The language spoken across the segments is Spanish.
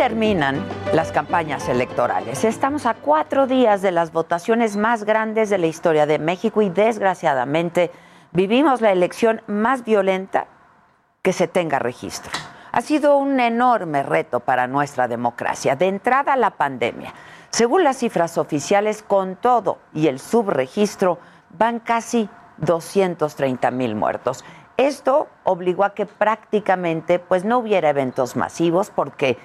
Terminan las campañas electorales. Estamos a cuatro días de las votaciones más grandes de la historia de México y desgraciadamente vivimos la elección más violenta que se tenga registro. Ha sido un enorme reto para nuestra democracia. De entrada la pandemia. Según las cifras oficiales, con todo y el subregistro, van casi 230 mil muertos. Esto obligó a que prácticamente pues, no hubiera eventos masivos porque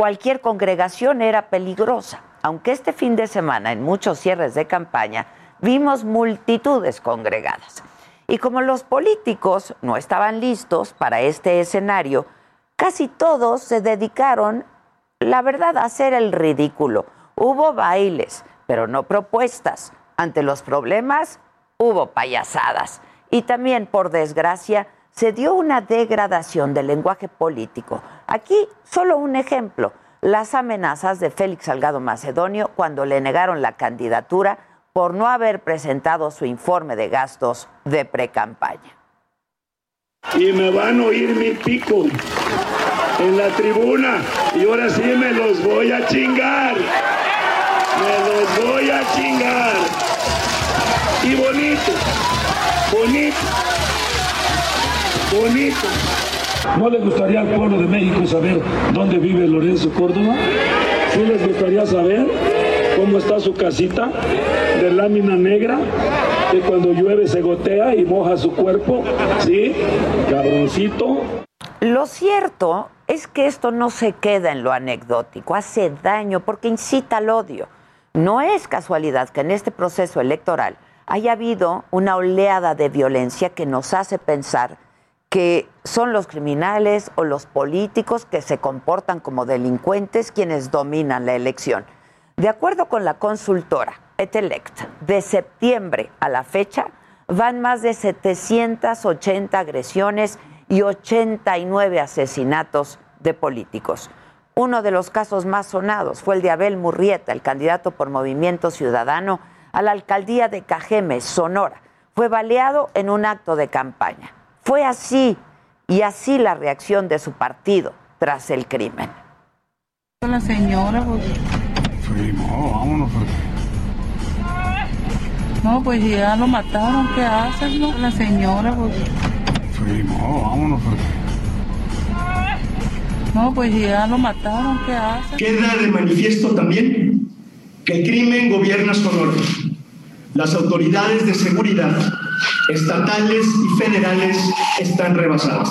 cualquier congregación era peligrosa. Aunque este fin de semana, en muchos cierres de campaña, vimos multitudes congregadas. Y como los políticos no estaban listos para este escenario, casi todos se dedicaron, la verdad, a hacer el ridículo. Hubo bailes, pero no propuestas. Ante los problemas, hubo payasadas. Y también, por desgracia, se dio una degradación del lenguaje político. Aquí solo un ejemplo, las amenazas de Félix Salgado Macedonio cuando le negaron la candidatura por no haber presentado su informe de gastos de precampaña. y me van a oír mi pico en la tribuna y ahora sí me los voy a chingar. Me los voy a chingar. Y bonito, bonito, bonito. ¿No le gustaría al pueblo de México saber dónde vive Lorenzo Córdoba? ¿Sí les gustaría saber cómo está su casita de lámina negra? Que cuando llueve se gotea y moja su cuerpo, ¿sí? Cabroncito. Lo cierto es que esto no se queda en lo anecdótico, hace daño porque incita al odio. No es casualidad que en este proceso electoral haya habido una oleada de violencia que nos hace pensar que son los criminales o los políticos que se comportan como delincuentes quienes dominan la elección. De acuerdo con la consultora Etelect, de septiembre a la fecha van más de 780 agresiones y 89 asesinatos de políticos. Uno de los casos más sonados fue el de Abel Murrieta, el candidato por Movimiento Ciudadano a la alcaldía de Cajeme, Sonora. Fue baleado en un acto de campaña. Fue así y así la reacción de su partido tras el crimen. La señora, pues. Sí, no, vámonos. No, pues ya lo mataron, ¿qué hacen, no? La señora, pues. Sí, no, vámonos. No, pues ya lo mataron, ¿qué hacen? Queda de manifiesto también que el crimen gobierna Sonora. Las autoridades de seguridad estatales y federales están rebasadas.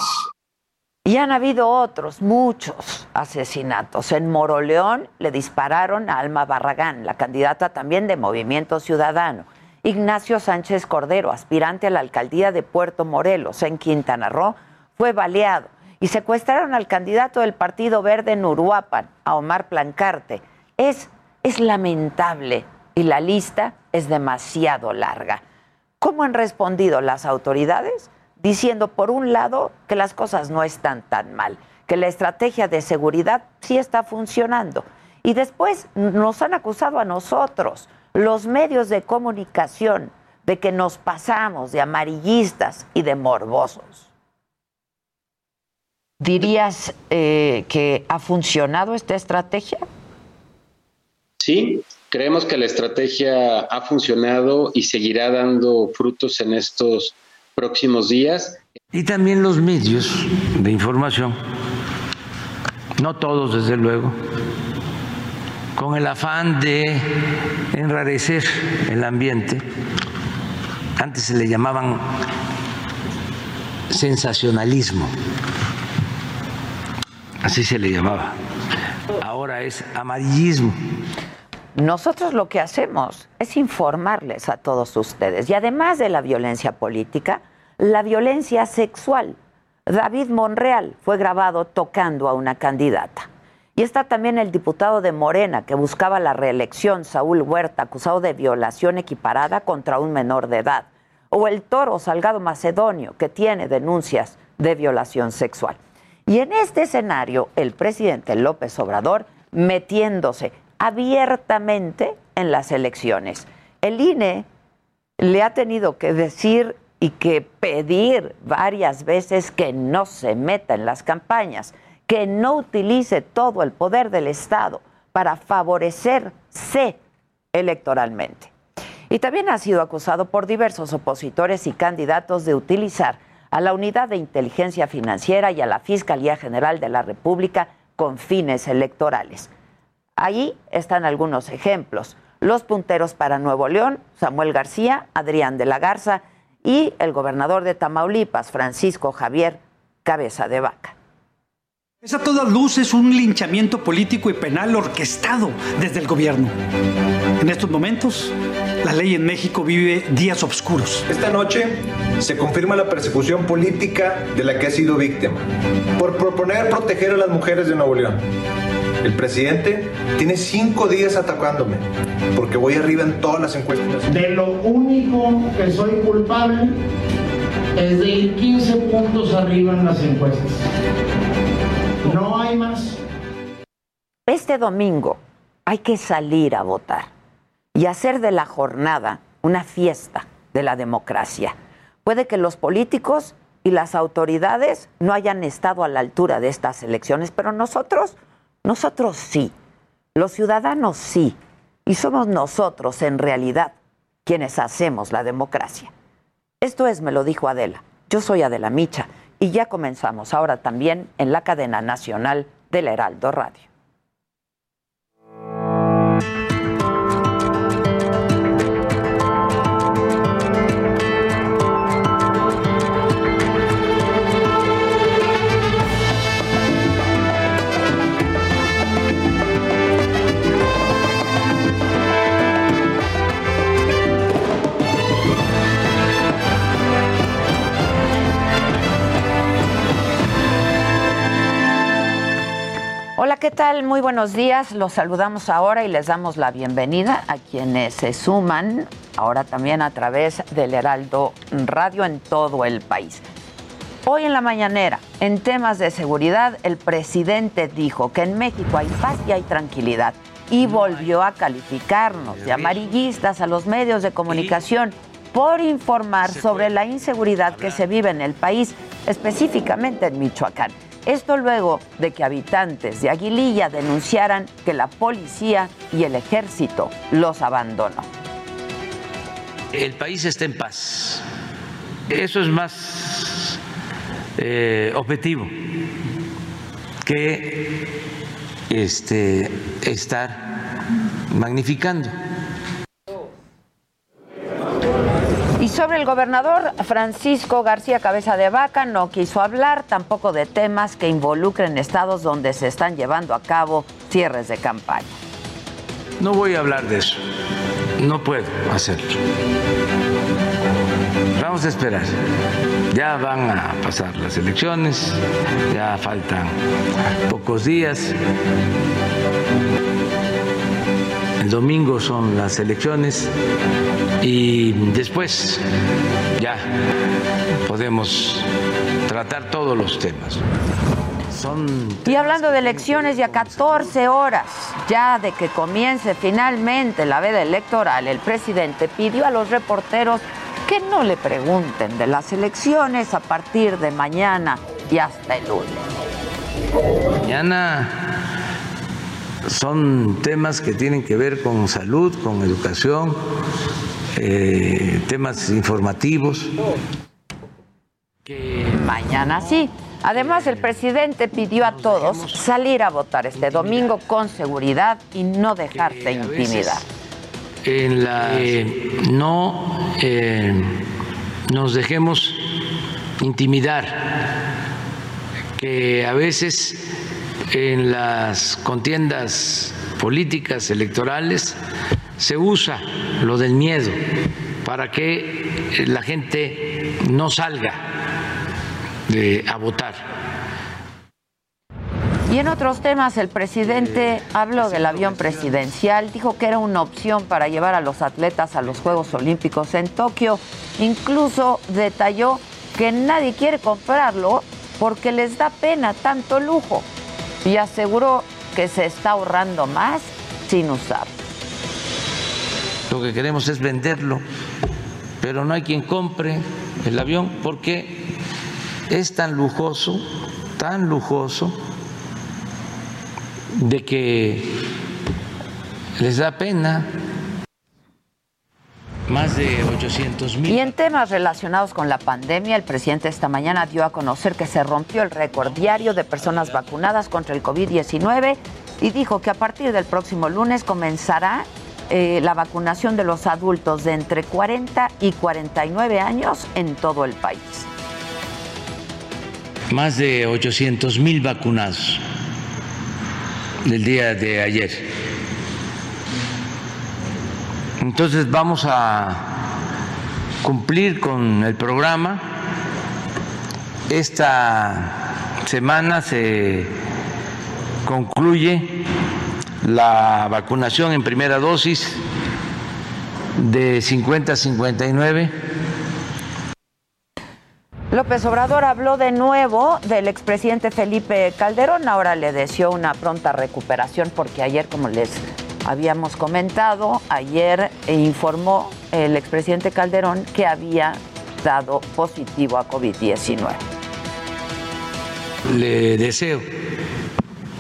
Y han habido otros, muchos asesinatos. En Moroleón le dispararon a Alma Barragán, la candidata también de Movimiento Ciudadano. Ignacio Sánchez Cordero, aspirante a la alcaldía de Puerto Morelos, en Quintana Roo, fue baleado. Y secuestraron al candidato del Partido Verde en Uruapan, a Omar Plancarte. Es, es lamentable y la lista es demasiado larga. ¿Cómo han respondido las autoridades? Diciendo, por un lado, que las cosas no están tan mal, que la estrategia de seguridad sí está funcionando. Y después nos han acusado a nosotros, los medios de comunicación, de que nos pasamos de amarillistas y de morbosos. ¿Dirías eh, que ha funcionado esta estrategia? Sí, creemos que la estrategia ha funcionado y seguirá dando frutos en estos próximos días. Y también los medios de información, no todos desde luego, con el afán de enrarecer el ambiente. Antes se le llamaban sensacionalismo. así se le llamaba. Ahora es amarillismo. Nosotros lo que hacemos es informarles a todos ustedes y además de la violencia política, la violencia sexual. David Monreal fue grabado tocando a una candidata. Y está también el diputado de Morena que buscaba la reelección, Saúl Huerta, acusado de violación equiparada contra un menor de edad. O el toro Salgado Macedonio, que tiene denuncias de violación sexual. Y en este escenario, el presidente López Obrador metiéndose abiertamente en las elecciones. El INE le ha tenido que decir y que pedir varias veces que no se meta en las campañas, que no utilice todo el poder del Estado para favorecerse electoralmente. Y también ha sido acusado por diversos opositores y candidatos de utilizar a la Unidad de Inteligencia Financiera y a la Fiscalía General de la República con fines electorales. Ahí están algunos ejemplos. Los punteros para Nuevo León, Samuel García, Adrián de la Garza y el gobernador de Tamaulipas, Francisco Javier Cabeza de Vaca. Es a todas luces un linchamiento político y penal orquestado desde el gobierno. En estos momentos, la ley en México vive días oscuros. Esta noche se confirma la persecución política de la que ha sido víctima por proponer proteger a las mujeres de Nuevo León. El presidente tiene cinco días atacándome porque voy arriba en todas las encuestas. De lo único que soy culpable es de ir 15 puntos arriba en las encuestas. No hay más. Este domingo hay que salir a votar y hacer de la jornada una fiesta de la democracia. Puede que los políticos y las autoridades no hayan estado a la altura de estas elecciones, pero nosotros nosotros sí, los ciudadanos sí, y somos nosotros en realidad quienes hacemos la democracia. Esto es, me lo dijo Adela. Yo soy Adela Micha y ya comenzamos ahora también en la cadena nacional del Heraldo Radio. ¿Qué tal? Muy buenos días. Los saludamos ahora y les damos la bienvenida a quienes se suman ahora también a través del Heraldo Radio en todo el país. Hoy en la mañanera, en temas de seguridad, el presidente dijo que en México hay paz y hay tranquilidad y volvió a calificarnos de amarillistas a los medios de comunicación por informar sobre la inseguridad que se vive en el país, específicamente en Michoacán. Esto luego de que habitantes de Aguililla denunciaran que la policía y el ejército los abandonó. El país está en paz. Eso es más eh, objetivo que este, estar magnificando. Sobre el gobernador Francisco García Cabeza de Vaca no quiso hablar tampoco de temas que involucren estados donde se están llevando a cabo cierres de campaña. No voy a hablar de eso. No puedo hacerlo. Vamos a esperar. Ya van a pasar las elecciones, ya faltan pocos días. El domingo son las elecciones y después ya podemos tratar todos los temas. Son Y hablando de elecciones, ya 14 horas ya de que comience finalmente la veda electoral, el presidente pidió a los reporteros que no le pregunten de las elecciones a partir de mañana y hasta el lunes. Mañana son temas que tienen que ver con salud, con educación, eh, temas informativos. Mañana sí. Además, el presidente pidió a todos salir a votar este domingo con seguridad y no dejarse intimidar. En la eh, no eh, nos dejemos intimidar, que a veces en las contiendas políticas electorales se usa lo del miedo para que la gente no salga a votar. Y en otros temas, el presidente habló del avión presidencial, dijo que era una opción para llevar a los atletas a los Juegos Olímpicos en Tokio. Incluso detalló que nadie quiere comprarlo porque les da pena tanto lujo y aseguró que se está ahorrando más sin usarlo. Lo que queremos es venderlo, pero no hay quien compre el avión porque es tan lujoso, tan lujoso, de que les da pena más de 800 mil. Y en temas relacionados con la pandemia, el presidente esta mañana dio a conocer que se rompió el récord diario de personas vacunadas contra el COVID-19 y dijo que a partir del próximo lunes comenzará eh, la vacunación de los adultos de entre 40 y 49 años en todo el país. Más de 800 mil vacunados el día de ayer. Entonces vamos a cumplir con el programa. Esta semana se concluye la vacunación en primera dosis de 50 a 59. López Obrador habló de nuevo del expresidente Felipe Calderón. Ahora le deseó una pronta recuperación porque ayer, como les habíamos comentado, ayer informó el expresidente Calderón que había dado positivo a COVID-19. Le deseo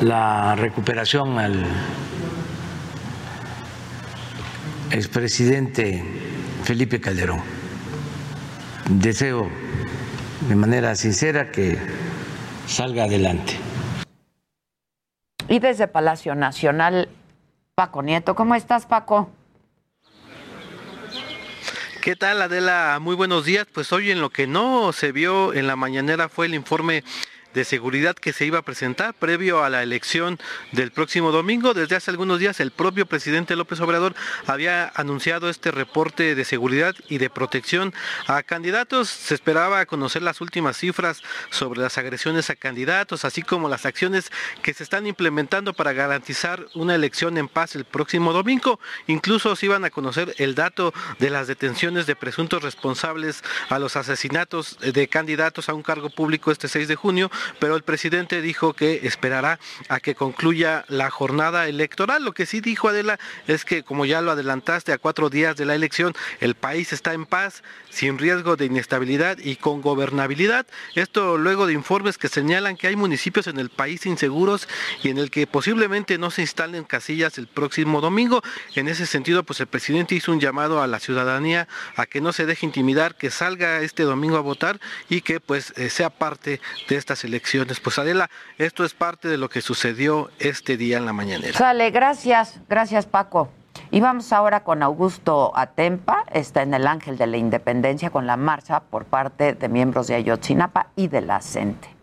la recuperación al expresidente Felipe Calderón. Deseo de manera sincera que salga adelante. Y desde Palacio Nacional Paco Nieto. ¿Cómo estás, Paco? ¿Qué tal, Adela? Muy buenos días. Pues hoy en lo que no se vio en la mañanera fue el informe de seguridad que se iba a presentar previo a la elección del próximo domingo. Desde hace algunos días el propio presidente López Obrador había anunciado este reporte de seguridad y de protección a candidatos. Se esperaba conocer las últimas cifras sobre las agresiones a candidatos, así como las acciones que se están implementando para garantizar una elección en paz el próximo domingo. Incluso se iban a conocer el dato de las detenciones de presuntos responsables a los asesinatos de candidatos a un cargo público este 6 de junio pero el presidente dijo que esperará a que concluya la jornada electoral. Lo que sí dijo Adela es que, como ya lo adelantaste, a cuatro días de la elección, el país está en paz, sin riesgo de inestabilidad y con gobernabilidad. Esto luego de informes que señalan que hay municipios en el país inseguros y en el que posiblemente no se instalen casillas el próximo domingo. En ese sentido, pues el presidente hizo un llamado a la ciudadanía a que no se deje intimidar, que salga este domingo a votar y que pues eh, sea parte de estas elecciones. Pues Adela, esto es parte de lo que sucedió este día en la mañanera. Sale, gracias, gracias Paco. Y vamos ahora con Augusto Atempa, está en el Ángel de la Independencia con la marcha por parte de miembros de Ayotzinapa y de la CENTE.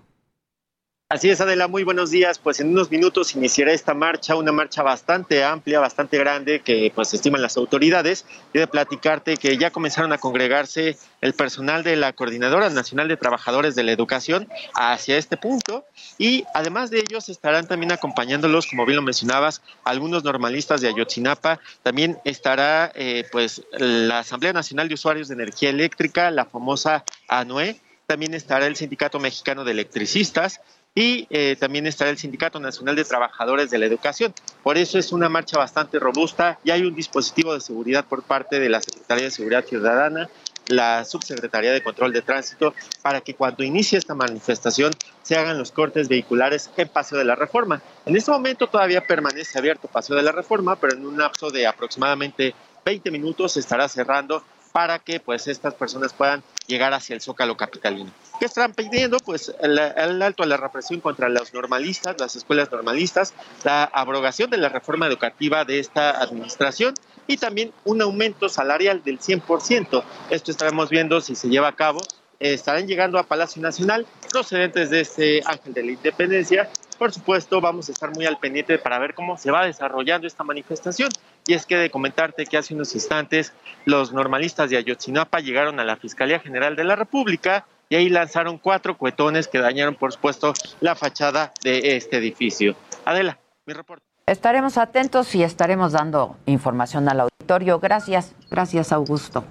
Así es, Adela, muy buenos días. Pues en unos minutos iniciará esta marcha, una marcha bastante amplia, bastante grande, que pues estiman las autoridades. Y de platicarte que ya comenzaron a congregarse el personal de la Coordinadora Nacional de Trabajadores de la Educación hacia este punto. Y además de ellos estarán también acompañándolos, como bien lo mencionabas, algunos normalistas de Ayotzinapa. También estará eh, pues la Asamblea Nacional de Usuarios de Energía Eléctrica, la famosa ANUE. También estará el Sindicato Mexicano de Electricistas y eh, también estará el Sindicato Nacional de Trabajadores de la Educación. Por eso es una marcha bastante robusta y hay un dispositivo de seguridad por parte de la Secretaría de Seguridad Ciudadana, la Subsecretaría de Control de Tránsito, para que cuando inicie esta manifestación se hagan los cortes vehiculares en Paseo de la Reforma. En este momento todavía permanece abierto Paseo de la Reforma, pero en un lapso de aproximadamente 20 minutos estará cerrando para que pues estas personas puedan llegar hacia el Zócalo capitalino. ¿Qué están pidiendo? Pues el, alto a la represión contra los normalistas, las escuelas normalistas, la abrogación de la reforma educativa de esta administración y también un aumento salarial del 100%. Esto estaremos viendo si se lleva a cabo. estarán llegando a Palacio Nacional procedentes de este Ángel de la Independencia por supuesto, vamos a estar muy al pendiente para ver cómo se va desarrollando esta manifestación. Y es que de comentarte que hace unos instantes los normalistas de Ayotzinapa llegaron a la Fiscalía General de la República y ahí lanzaron cuatro cuetones que dañaron, por supuesto, la fachada de este edificio. Adela, mi reporte. Estaremos atentos y estaremos dando información al auditorio. Gracias, gracias Augusto.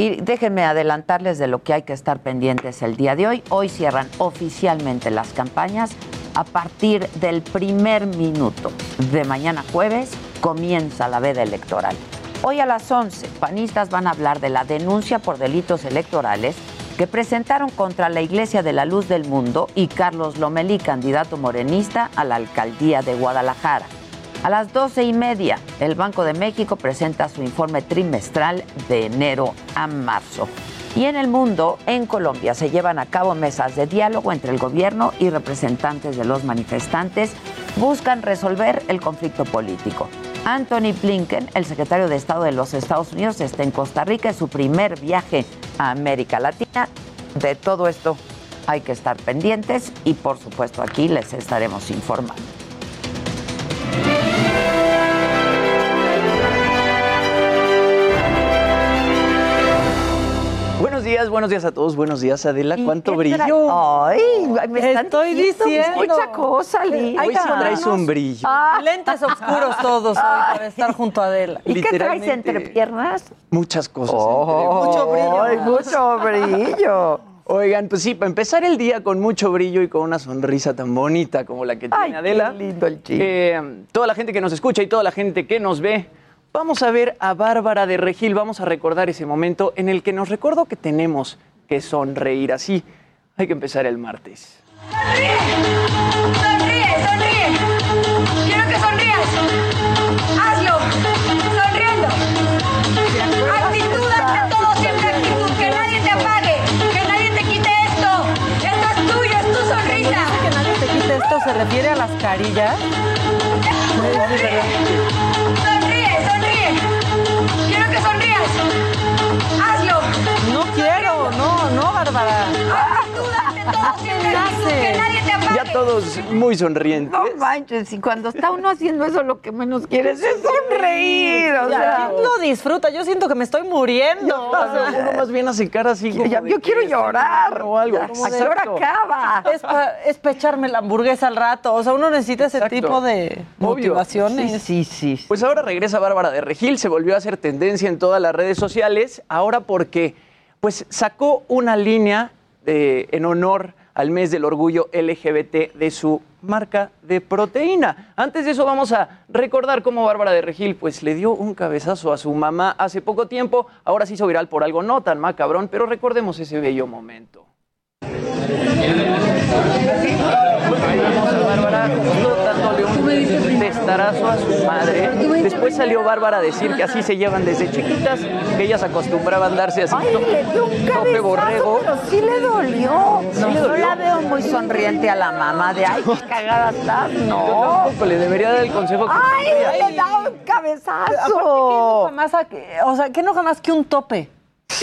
Y déjenme adelantarles de lo que hay que estar pendientes el día de hoy. Hoy cierran oficialmente las campañas. A partir del primer minuto de mañana jueves comienza la veda electoral. Hoy a las 11, panistas van a hablar de la denuncia por delitos electorales que presentaron contra la Iglesia de la Luz del Mundo y Carlos Lomelí, candidato morenista a la alcaldía de Guadalajara. A las doce y media, el Banco de México presenta su informe trimestral de enero a marzo. Y en el mundo, en Colombia, se llevan a cabo mesas de diálogo entre el gobierno y representantes de los manifestantes. Buscan resolver el conflicto político. Anthony Blinken, el secretario de Estado de los Estados Unidos, está en Costa Rica, es su primer viaje a América Latina. De todo esto hay que estar pendientes y por supuesto aquí les estaremos informando. Días, buenos días a todos. Buenos días, Adela. ¿Cuánto brillo? Ay, me están Estoy diciendo. mucha cosa, Liz. Hoy sí traes un brillo. Lentes oscuros todos hoy para estar junto a Adela. ¿Y qué traes entre piernas? Muchas cosas. Mucho brillo. Ay, mucho brillo. Oigan, pues sí, para empezar el día con mucho brillo y con una sonrisa tan bonita como la que tiene Adela. qué lindo el chico. eh, toda la gente que nos escucha y toda la gente que nos ve, vamos a ver a Bárbara de Regil. Vamos a recordar ese momento en el que nos recordó que tenemos que sonreír así. Hay que empezar el martes. Sonríe, sonríe. Quiero que sonrías. Hazlo. Sonriendo. Actitud ante todo, siempre actitud. Que nadie te apague. Que nadie te quite esto. Esto es tuyo, es tu sonrisa. Que nadie te quite esto se refiere a las carillas. Sonríe, Que nadie te apague. Ya todos muy sonrientes. No manches, y cuando está uno haciendo eso, lo que menos quieres es sonreír. O sea, ¿Quién lo disfruta? Yo siento que me estoy muriendo. O sea, Uno más bien hace cara así como ya- de yo quiero llorar. o algo. ¿A qué hora acaba? es, pa- es la hamburguesa al rato. O sea, uno necesita ese Exacto. tipo de Obvio. motivaciones. Sí, sí, sí. Pues ahora regresa Bárbara de Regil, se volvió a hacer tendencia en todas las redes sociales, ahora porque pues sacó una línea en honor al mes del orgullo LGBT de su marca de proteína. Antes de eso vamos a recordar cómo Bárbara de Regil pues le dio un cabezazo a su mamá hace poco tiempo, ahora se hizo viral por algo no tan macabrón, pero recordemos ese bello momento. A Bárbara justo dándole un testarazo a su madre. Después salió Bárbara a decir que así se llevan desde chiquitas, que ellas acostumbraban darse así. Ay, le dio un cabezazo, borrego. pero sí le dolió. Sí no, le dolió. la veo muy sonriente a la mamá de, ay, qué cagada estás. Yo No. tampoco le debería dar el consejo que Ay, le da un Aparte, ¿qué cabezazo. enoja más a que- o sea, ¿qué enoja más que un tope?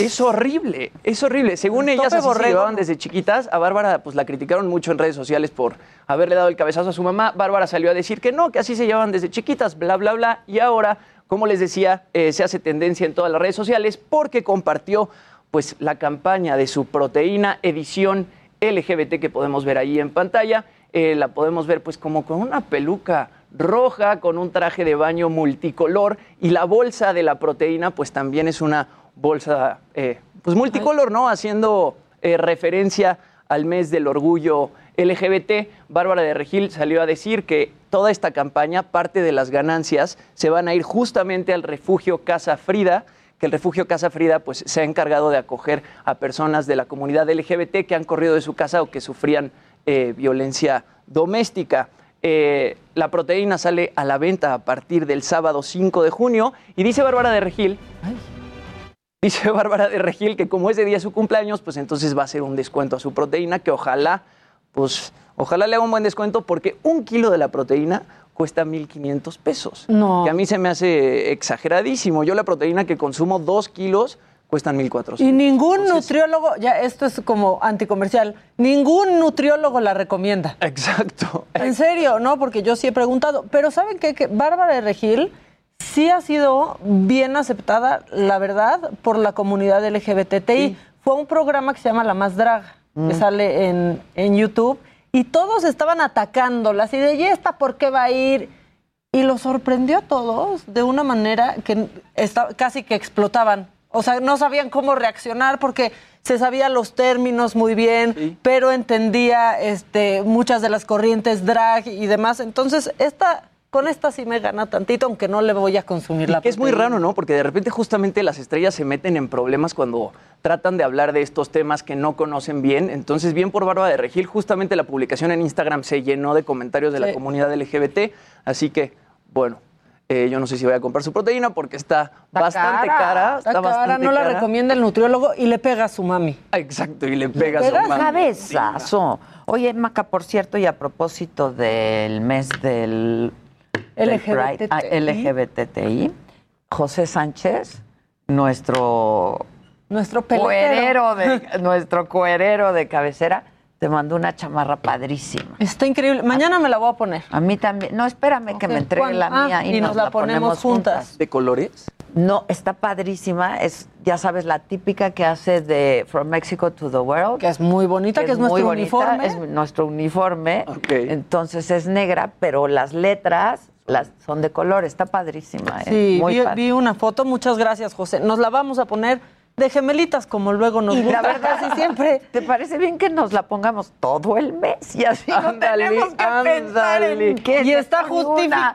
Es horrible, es horrible. Según ellas así se llevaban desde chiquitas. A Bárbara pues la criticaron mucho en redes sociales por haberle dado el cabezazo a su mamá. Bárbara salió a decir que no, que así se llevaban desde chiquitas, bla, bla, bla. Y ahora, como les decía, eh, se hace tendencia en todas las redes sociales porque compartió pues la campaña de su proteína edición LGBT que podemos ver ahí en pantalla. Eh, la podemos ver pues como con una peluca roja, con un traje de baño multicolor y la bolsa de la proteína pues también es una bolsa eh, pues multicolor, ¿no? Haciendo eh, referencia al mes del orgullo LGBT. Bárbara de Regil salió a decir que toda esta campaña, parte de las ganancias, se van a ir justamente al refugio Casa Frida, que el refugio Casa Frida pues, se ha encargado de acoger a personas de la comunidad LGBT que han corrido de su casa o que sufrían eh, violencia doméstica. La proteína sale a la venta a partir del sábado 5 de junio y dice Bárbara de Regil, dice Bárbara de Regil que como ese día es su cumpleaños, pues entonces va a hacer un descuento a su proteína que ojalá, pues ojalá le haga un buen descuento porque un kilo de la proteína cuesta 1.500 pesos. No. Que a mí se me hace exageradísimo. Yo la proteína que consumo, dos kilos, cuestan Y 1.400. ningún nutriólogo, ya esto es como anticomercial, ningún nutriólogo la recomienda. Exacto. En serio, ¿no? Porque yo sí he preguntado. Pero ¿saben qué? Que Bárbara de Regil sí ha sido bien aceptada, la verdad, por la comunidad LGBTI. Fue un programa que se llama La Más Draga, que Mm. sale en, en YouTube, y todos estaban atacándola, así de, ¿y esta por qué va a ir? Y lo sorprendió a todos de una manera que esta- casi que explotaban. O sea, no sabían cómo reaccionar porque se sabía los términos muy bien, pero entendía este, muchas de las corrientes drag y demás. Entonces, esta, con esta sí me gana tantito, aunque no le voy a consumir la Que es muy raro, ¿no? Porque de repente justamente las estrellas se meten en problemas cuando tratan de hablar de estos temas que no conocen bien. Entonces, bien por Bárbara de Regil, justamente la publicación en Instagram se llenó de comentarios de la comunidad LGBT. Así que, bueno, eh, yo no sé si voy a comprar su proteína porque está, bastante cara. Está, cara, bastante no la cara. recomienda el nutriólogo y le pega a su mami. Exacto, y le pega Pero su mano. cabezazo. Oye, Maca, por cierto, y a propósito del mes del LGBTI. Ah, LGBTI, José Sánchez, nuestro Nuestro cuerero peletero. de nuestro cuerero de cabecera, te mandó una chamarra padrísima. Está increíble. Mañana me la voy a poner. A mí también. No, espérame que me entregue ¿cuándo? la Ah, mía y, y nos la ponemos juntas. ¿De colores? No, está padrísima. Es, ya sabes, la típica que hace de From Mexico to the World. Que es muy bonita, que es muy nuestro bonita, uniforme. Es nuestro uniforme. Entonces es negra, pero las letras las, son de color. Está padrísima. ¿eh? Sí, muy vi, padre. vi una foto. Muchas gracias, José. Nos la vamos a poner de gemelitas, como luego nos Y gusta la verdad, casi siempre. ¿Te parece bien que nos la pongamos todo el mes? Y así no Ándale, tenemos que pensar ándale. en qué Y está justificado.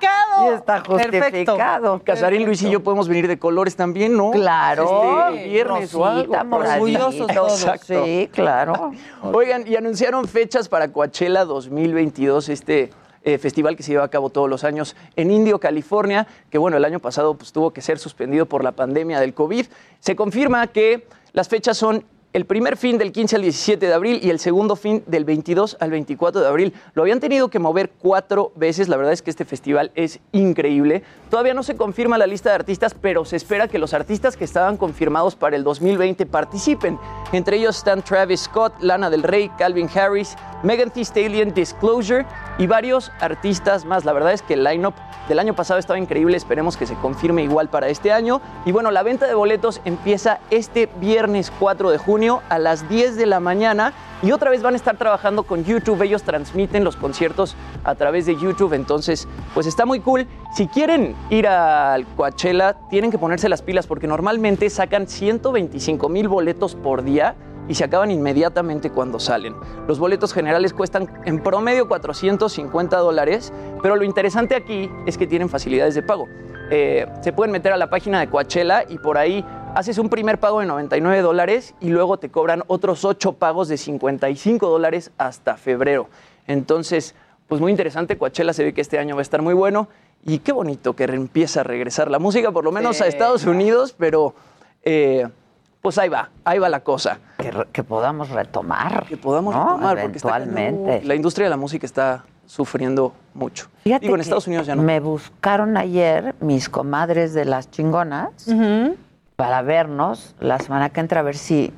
Y está Perfecto. justificado. Casarín, Luis y yo podemos venir de colores también, ¿no? Claro, Este, viernes o algo. rosita, moradito. Exacto. Sí, claro. Oigan, y anunciaron fechas para Coachella 2022, este eh, festival que se lleva a cabo todos los años en Indio, California, que bueno, el año pasado pues, tuvo que ser suspendido por la pandemia del COVID. Se confirma que las fechas son el primer fin del 15 al 17 de abril y el segundo fin del 22 al 24 de abril. Lo habían tenido que mover cuatro veces. La verdad es que este festival es increíble. Todavía no se confirma la lista de artistas, pero se espera que los artistas que estaban confirmados para el 2020 participen. Entre ellos están Travis Scott, Lana del Rey, Calvin Harris, Megan Thee Stallion, Disclosure y varios artistas más. La verdad es que el lineup del año pasado estaba increíble. Esperemos que se confirme igual para este año. Y bueno, la venta de boletos empieza este viernes 4 de a las 10 de la mañana. Y otra vez van a estar trabajando con YouTube. Ellos transmiten los conciertos a través de YouTube. Entonces, pues está muy cool. Si quieren ir al Coachella, tienen que ponerse las pilas porque normalmente sacan 125 mil boletos por día y se acaban inmediatamente cuando salen. Los boletos generales cuestan en promedio 450 dólares, pero lo interesante aquí es que tienen facilidades de pago. Eh, se pueden meter a la página de Coachella y por ahí haces un primer pago de 99 dólares y luego te cobran otros 8 pagos de 55 dólares hasta febrero. Entonces, pues muy interesante, Coachella se ve que este año va a estar muy bueno y qué bonito que empieza a regresar la música, por lo menos a. Estados Unidos, pero eh, pues ahí va, ahí va la cosa. Que, re- que podamos retomar. Que podamos ¿no? retomar, porque está la industria de la música está sufriendo mucho. Fíjate Digo, en Estados Unidos ya no. Me buscaron ayer mis comadres de las chingonas para vernos la semana que entra a ver si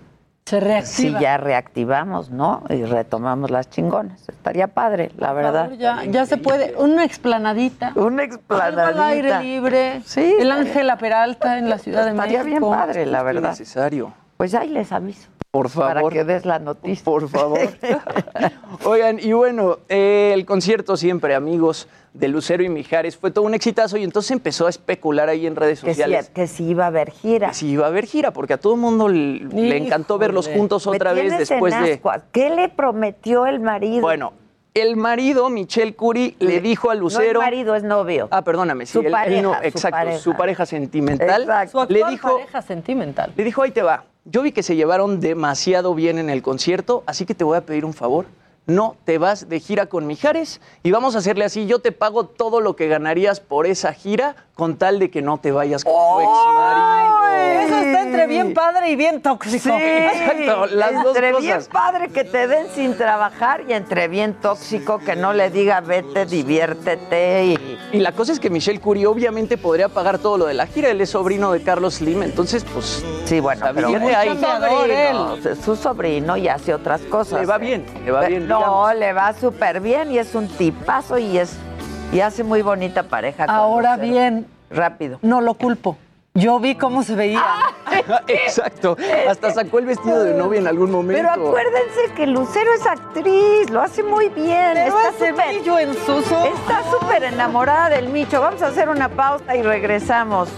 se si ya reactivamos, ¿no? Y retomamos las chingonas. Estaría padre, la Por verdad. favor, ya, ya se puede. Una explanadita. Una Algo explanadita. al aire libre. Sí. El Ángela Peralta en la Ciudad de Estaría México. bien padre, la Es verdad. necesario. Pues ahí les aviso. Por favor. Para que des la noticia. Por favor. Oigan, y bueno, eh, el concierto siempre, amigos, de Lucero y Mijares, fue todo un exitazo y entonces empezó a especular ahí en redes Que sí, sociales. que sí iba a haber gira. Que sí iba a haber gira, porque a todo el mundo le, le encantó verlos juntos Me otra vez después en de... ¿Qué le prometió el marido? Bueno, el marido, Michelle Curie, le dijo a Lucero... No es marido, es novio. Ah, perdóname, sí, Su él- él pareja, no- su exacto, pareja. su pareja sentimental. Exacto. Su actual le dijo, pareja sentimental. le dijo, ahí te va. Yo vi que se llevaron demasiado bien en el concierto, así que te voy a pedir un favor. No te vas de gira con Mijares y vamos a hacerle así. Yo te pago todo lo que ganarías por esa gira con tal de que no te vayas con tu ex marido. Eso está entre bien padre y bien tóxico. Sí, Exacto, las dos entre bien padre que te den sin trabajar y entre bien tóxico que no le diga vete, diviértete y... Y la cosa es que Michelle Curie obviamente podría pagar todo lo de la gira. Él es sobrino de Carlos Slim, entonces, pues. Sí, bueno, pero ahí. sobrino, su sobrino y hace otras cosas. Le va bien, le va bien, No, digamos. le va súper bien y es un tipazo y es y hace muy bonita pareja. con Ahora Lucero. bien, rápido. no lo culpo. Yo vi cómo se veía. Exacto. Hasta sacó el vestido de novia en algún momento. Pero acuérdense que Lucero es actriz, lo hace muy bien. Pero está súper- brillo en sus ojos. Está súper enamorada del Micho. Vamos a hacer una pausa y regresamos.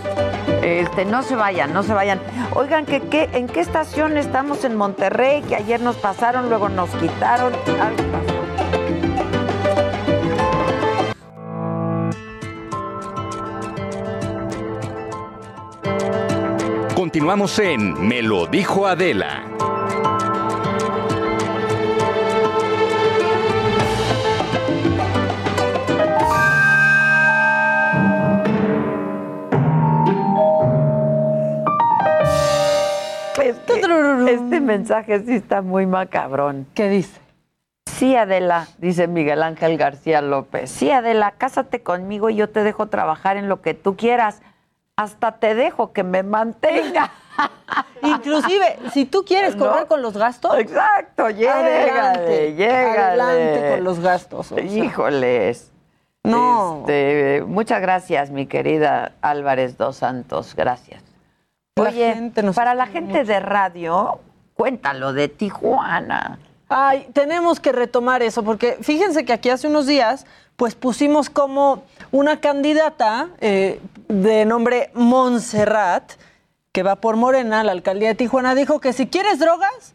Este, no se vayan, no se vayan. Oigan, que, qué- ¿en qué estación estamos en Monterrey? Que ayer nos pasaron, luego nos quitaron. Algo Continuamos en Me lo dijo Adela. Este mensaje sí está muy macabrón. ¿Qué dice? Sí, Adela, dice Miguel Ángel García López. Sí, Adela, cásate conmigo y yo te dejo trabajar en lo que tú quieras. Hasta te dejo que me mantenga. Inclusive, si tú quieres ¿No? correr con los gastos, Exacto, llégale, adelante, llégale. adelante con los gastos. o sea. Híjoles. No. Este, muchas gracias, mi querida Álvarez dos Santos. Gracias. La Oye, para la gente de radio, cuéntalo de Tijuana. Ay, tenemos que retomar eso, porque fíjense que aquí hace unos días, pues pusimos como una candidata eh, de nombre Montserrat, que va por Morena, la alcaldía de Tijuana, dijo que si quieres drogas,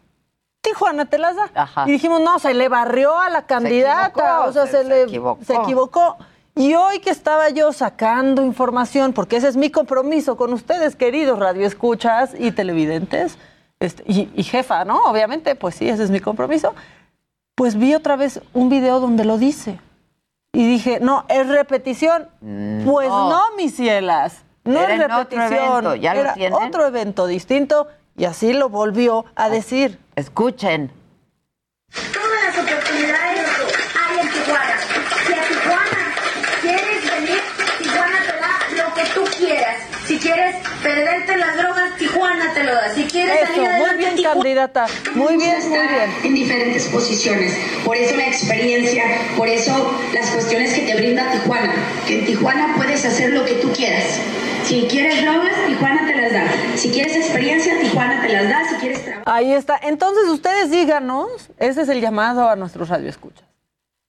Tijuana te las da. Ajá. Y dijimos, no, se le barrió a la candidata, equivocó, o sea, se- se, se le equivocó. se equivocó. Y hoy que estaba yo sacando información, porque ese es mi compromiso con ustedes, queridos radioescuchas y televidentes, este, y, y jefa, ¿no? Obviamente, pues sí, ese es mi compromiso. Pues vi otra vez un video donde lo dice. Y dije, no, es repetición. Pues no. no, mis cielas. No Era es en otro repetición. evento, ¿ya lo Era tienen? otro evento distinto y así lo volvió a decir. Escuchen. Todas las oportunidades hay en Tijuana. Si a Tijuana quieres venir, Tijuana te da lo que tú quieras. Si quieres perderte las drogas, Si quieres Eso, salir muy bien, Tijuana- candidata. Muy bien, muy bien. en diferentes posiciones. Por eso la experiencia, por eso las cuestiones que te brinda Tijuana. Que en Tijuana puedes hacer lo que tú quieras. Si quieres drogas, Tijuana te las da. Si quieres experiencia, Tijuana te las da. Si quieres trabajo. Ahí está. Entonces ustedes díganos, ese es el llamado a nuestros radioescuchas.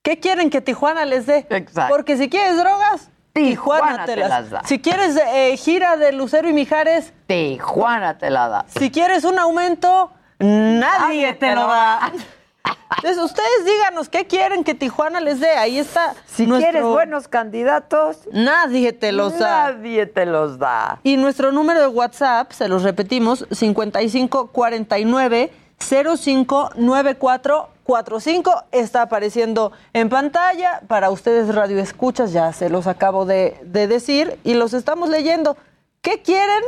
¿Qué quieren que Tijuana les dé? Exacto. Porque si quieres drogas, Tijuana, Tijuana te, las, las da. Si quieres eh, gira de Lucero y Mijares, Tijuana te la da. si quieres un aumento, nadie, te, lo da. Entonces ustedes díganos qué quieren que Tijuana les dé. Ahí está. Si nuestro- quieres buenos candidatos, Nadie te los da. nadie te los da. Y nuestro número de WhatsApp, se los repetimos, 5549 059445 está apareciendo en pantalla. Para ustedes radioescuchas, ya se los acabo de, de decir y los estamos leyendo. ¿Qué quieren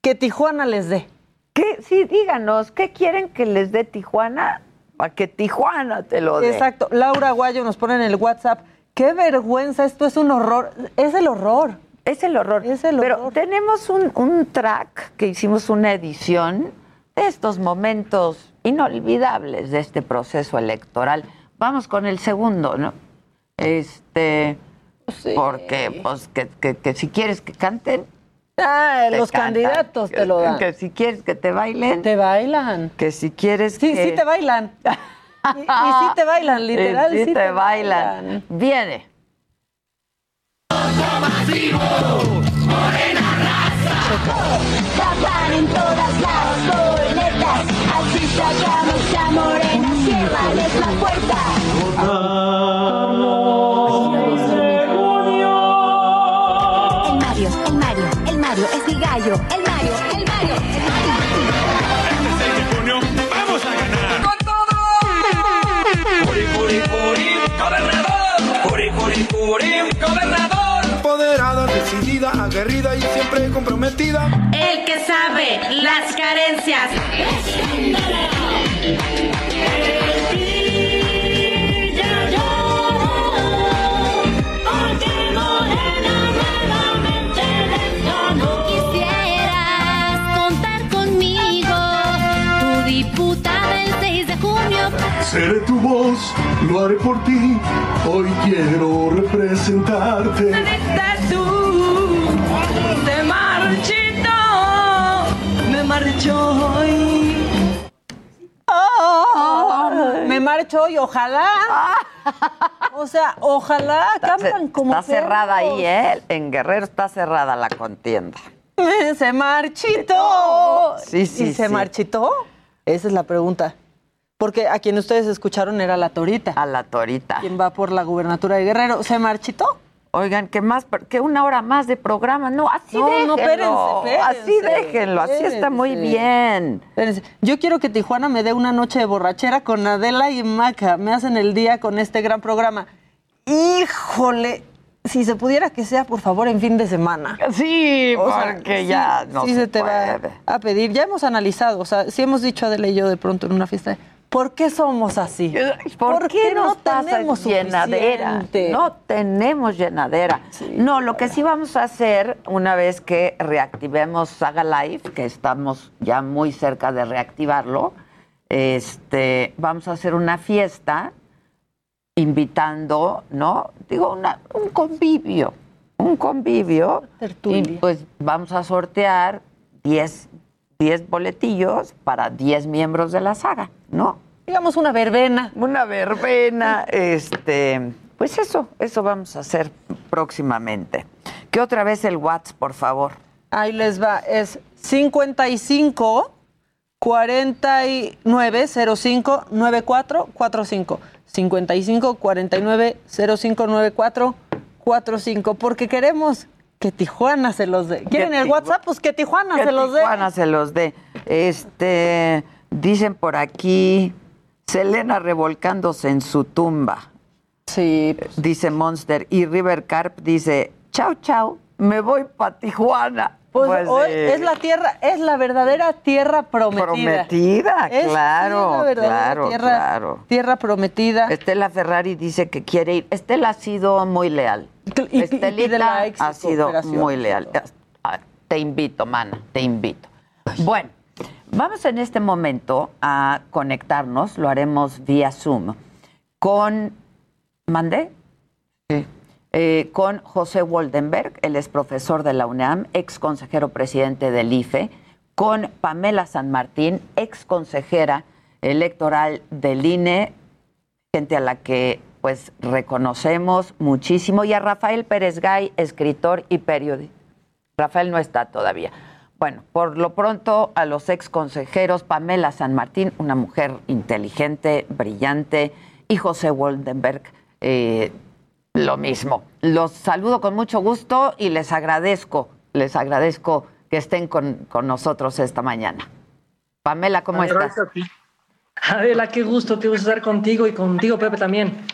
que Tijuana les dé? ¿Qué? Sí, díganos, ¿qué quieren que les dé Tijuana? Para que Tijuana te lo dé. Exacto. Laura Guayo nos pone en el WhatsApp. Qué vergüenza, esto es un horror. Es el horror. Es el horror. Es el Pero horror. tenemos un, un track que hicimos una edición de estos momentos inolvidables de este proceso electoral. Vamos con el segundo, ¿no? Este, porque pues que, que- que si quieres que canten, Ah, los cantan. candidatos te lo dan. Que si quieres que te bailen, Te bailan. que si quieres Sí, que sí te bailan. Y, y sí te bailan, literal. sí, sí te, bailan. Viene. Tapan en todas las. Así sacamos a Morena. Ciérrales la puerta. El decidida, aguerrida y siempre comprometida. El que sabe las carencias. No quisieras contar conmigo, tu diputada el 6 de junio. Seré tu voz, lo haré por ti. Hoy quiero representarte. tú te marchito, me marchó hoy. Oh, me marcho y ojalá. O sea, ojalá cantan como Está cerrada ahí, ¿eh? En Guerrero está cerrada la contienda. Se marchitó. Sí, sí, ¿Y se marchitó? Esa es la pregunta. Porque a quien ustedes escucharon era la Torita. A la Torita. Quien va por la gubernatura de Guerrero. ¿Se marchitó? Oigan, que más, que una hora más de programa. No, así No, déjenlo. no, espérense, espérense. Así déjenlo, así está muy bien. Espérense. Yo quiero que Tijuana me dé una noche de borrachera con Adela y Maca. Me hacen el día con este gran programa. Híjole, si se pudiera que sea, por favor, en fin de semana. Sí, O sea, porque sí, ya no sí se se te va a pedir. Ya hemos analizado, o sea, sí hemos dicho Adela y yo de pronto en una fiesta, ¿por qué somos así? ¿Por, qué, pasa tenemos llenadera? suficiente? No tenemos llenadera. no, lo que sí vamos a hacer una vez que reactivemos Saga Live, que estamos ya muy cerca de reactivarlo, este, vamos a hacer una fiesta invitando, ¿no? Digo, una- un convivio, un convivio. Y pues vamos a sortear 10, 10 boletillos para 10 miembros de la saga, ¿no? Digamos una verbena. Una verbena, este, pues eso, eso vamos a hacer próximamente. ¿Qué otra vez el WhatsApp, por favor? Ahí les va, es 55 49 05 94 45. 55 49 05 94 45. Porque queremos que Tijuana se los dé. ¿Quieren Que el WhatsApp? Pues que Tijuana Que se los dé. Tijuana se los dé. Este, dicen por aquí, Selena revolcándose en su tumba. Sí. Dice Monster. Y River Carp dice, chau, chau, me voy para Tijuana. Pues, Pues, hoy eh, es la tierra, es la verdadera tierra prometida. Prometida, Es, sí, claro, la verdadera claro, tierra, claro. Tierra prometida. Estela Ferrari dice que quiere ir. Estela ha sido muy leal. y- Estelita y ha sido muy leal. Ah, Te invito, mana, te invito. Bueno, vamos en este momento a conectarnos, lo haremos vía Zoom, con... ¿Mandé? Sí. Eh, con José Woldenberg, él es profesor de la UNAM, ex consejero presidente del IFE, con Pamela San Martín, ex consejera electoral del INE, gente a la que pues reconocemos muchísimo, y a Rafael Pérez Gay, escritor y periodista. Rafael no está todavía. Bueno, por lo pronto a los ex consejeros, Pamela San Martín, una mujer inteligente, brillante, y José Woldenberg, eh, lo mismo. Los saludo con mucho gusto y les agradezco, les agradezco que estén con, con nosotros esta mañana. Pamela, ¿cómo estás? Adela, qué gusto, qué gusto estar contigo y contigo, Pepe, también.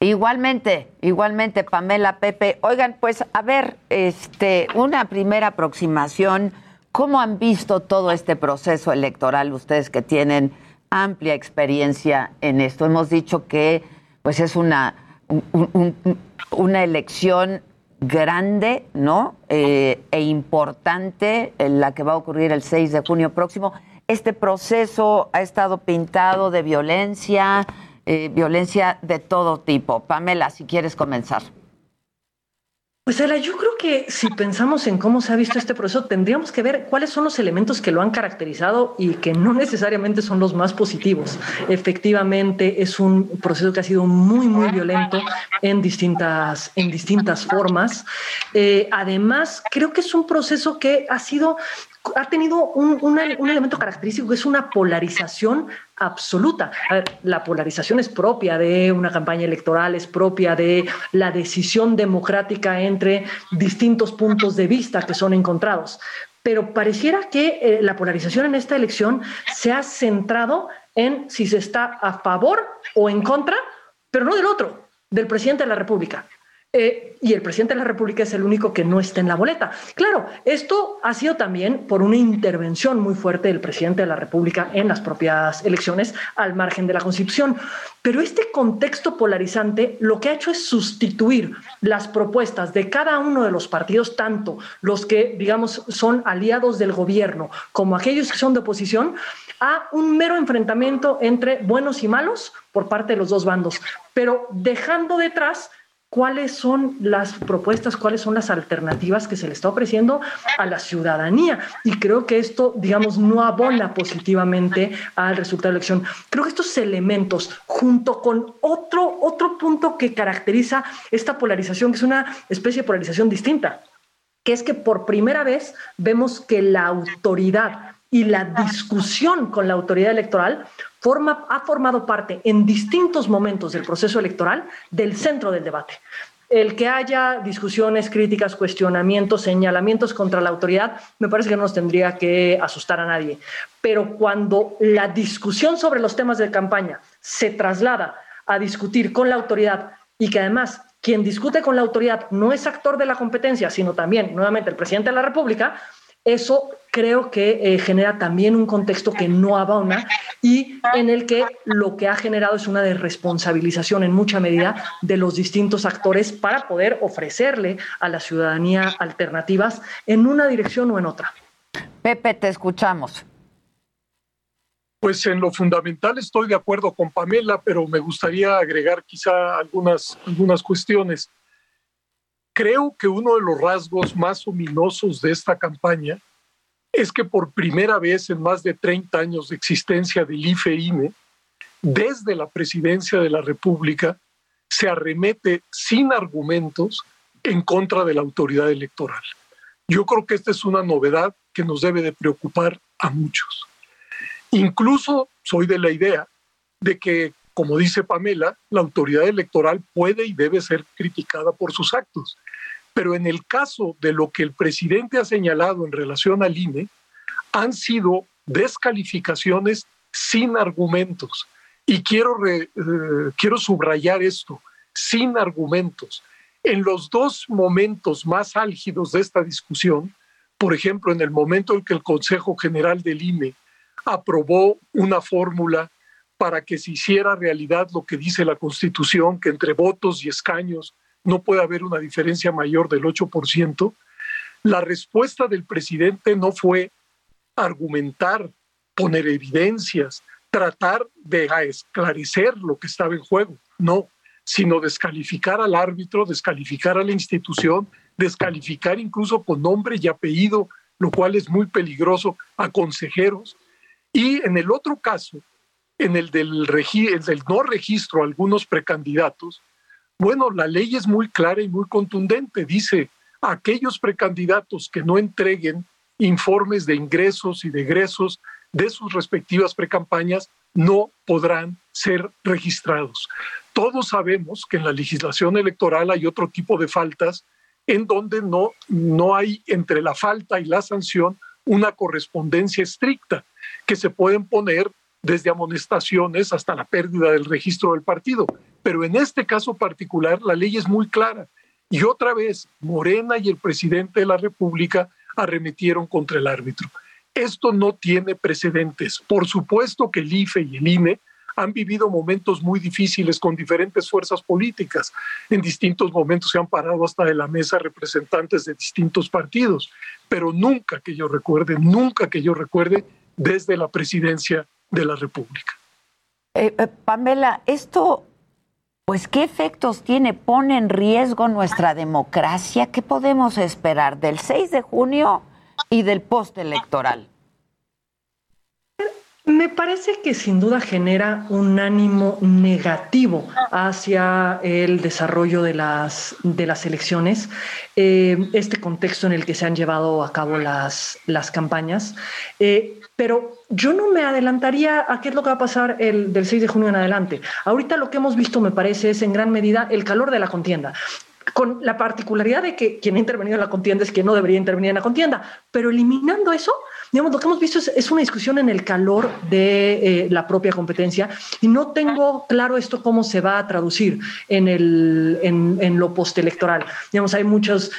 Igualmente, igualmente, Pamela, Pepe. Oigan, pues a ver, este, una primera aproximación. ¿Cómo han visto todo este proceso electoral ustedes que tienen amplia experiencia en esto? Hemos dicho que pues es una, un- un- un- una elección grande, ¿no? Eh, e importante, en la que va a ocurrir el 6 de junio próximo. Este proceso ha estado pintado de violencia, eh, violencia de todo tipo. Pamela, si quieres comenzar. Pues Adela, yo creo que si pensamos en cómo se ha visto este proceso, tendríamos que ver cuáles son los elementos que lo han caracterizado y que no necesariamente son los más positivos. Efectivamente, es un proceso que ha sido muy, muy violento en distintas, en distintas formas. Eh, además, creo que es un proceso que ha sido ha tenido un, un elemento característico que es una polarización absoluta. La polarización es propia de una campaña electoral, es propia de la decisión democrática entre distintos puntos de vista que son encontrados. Pero pareciera que eh, la polarización en esta elección se ha centrado en si se está a favor o en contra, pero no del otro, del presidente de la República. Eh, y el presidente de la República es el único que no está en la boleta. Claro, esto ha sido también por una intervención muy fuerte del presidente de la República en las propias elecciones al margen de la Constitución. Pero este contexto polarizante lo que ha hecho es sustituir las propuestas de cada uno de los partidos, tanto los que, digamos, son aliados del gobierno como aquellos que son de oposición, a un mero enfrentamiento entre buenos y malos por parte de los dos bandos, pero dejando detrás cuáles son las propuestas, cuáles son las alternativas que se le está ofreciendo a la ciudadanía. Y creo que esto, digamos, no abona positivamente al resultado de la elección. Creo que estos elementos, junto con otro, otro punto que caracteriza esta polarización, que es una especie de polarización distinta, que es que por primera vez vemos que la autoridad y la discusión con la autoridad electoral forma, ha formado parte en distintos momentos del proceso electoral del centro del debate. El que haya discusiones, críticas, cuestionamientos, señalamientos contra la autoridad, me parece que no nos tendría que asustar a nadie. Pero cuando la discusión sobre los temas de campaña se traslada a discutir con la autoridad y que además quien discute con la autoridad no es actor de la competencia, sino también, nuevamente, el presidente de la República, eso creo que eh, genera también un contexto que no abona y en el que lo que ha generado es una desresponsabilización en mucha medida de los distintos actores para poder ofrecerle a la ciudadanía alternativas en una dirección o en otra. Pepe, te escuchamos. Pues en lo fundamental estoy de acuerdo con Pamela, pero me gustaría agregar quizá algunas, algunas cuestiones. Creo que uno de los rasgos más ominosos de esta campaña es que por primera vez en más de 30 años de existencia del IFE-INE, desde la presidencia de la República, se arremete sin argumentos en contra de la autoridad electoral. Yo creo que esta es una novedad que nos debe de preocupar a muchos. Incluso soy de la idea de que, como dice Pamela, la autoridad electoral puede y debe ser criticada por sus actos. Pero en el caso de lo que el presidente ha señalado en relación al INE, han sido descalificaciones sin argumentos. Y quiero, eh, quiero subrayar esto, sin argumentos. En los dos momentos más álgidos de esta discusión, por ejemplo, en el momento en que el Consejo General del INE aprobó una fórmula para que se hiciera realidad lo que dice la Constitución, que entre votos y escaños no puede haber una diferencia mayor del 8%, la respuesta del presidente no fue argumentar, poner evidencias, tratar de esclarecer lo que estaba en juego, no, sino descalificar al árbitro, descalificar a la institución, descalificar incluso con nombre y apellido, lo cual es muy peligroso, a consejeros. Y en el otro caso, en el del, el del no registro algunos precandidatos, bueno, la ley es muy clara y muy contundente. Dice, aquellos precandidatos que no entreguen informes de ingresos y de egresos de sus respectivas precampañas no podrán ser registrados. Todos sabemos que en la legislación electoral hay otro tipo de faltas en donde no, no hay entre la falta y la sanción una correspondencia estricta que se pueden poner desde amonestaciones hasta la pérdida del registro del partido. Pero en este caso particular, la ley es muy clara. Y otra vez, Morena y el presidente de la República arremetieron contra el árbitro. Esto no tiene precedentes. Por supuesto que el IFE y el INE han vivido momentos muy difíciles con diferentes fuerzas políticas. En distintos momentos se han parado hasta de la mesa representantes de distintos partidos, pero nunca que yo recuerde, nunca que yo recuerde desde la presidencia de la República. Eh, eh, Pamela, esto pues ¿qué efectos tiene? ¿Pone en riesgo nuestra democracia? ¿Qué podemos esperar del 6 de junio y del postelectoral? Me parece que sin duda genera un ánimo negativo hacia el desarrollo de las, de las elecciones, eh, este contexto en el que se han llevado a cabo las, las campañas. Eh, pero yo no me adelantaría a qué es lo que va a pasar el, del 6 de junio en adelante. Ahorita lo que hemos visto, me parece, es en gran medida el calor de la contienda con la particularidad de que quien ha intervenido en la contienda es quien no debería intervenir en la contienda, pero eliminando eso, digamos, lo que hemos visto es, una discusión en el calor de eh, la propia competencia y no tengo claro esto cómo se va a traducir en, en lo postelectoral. Digamos, hay muchos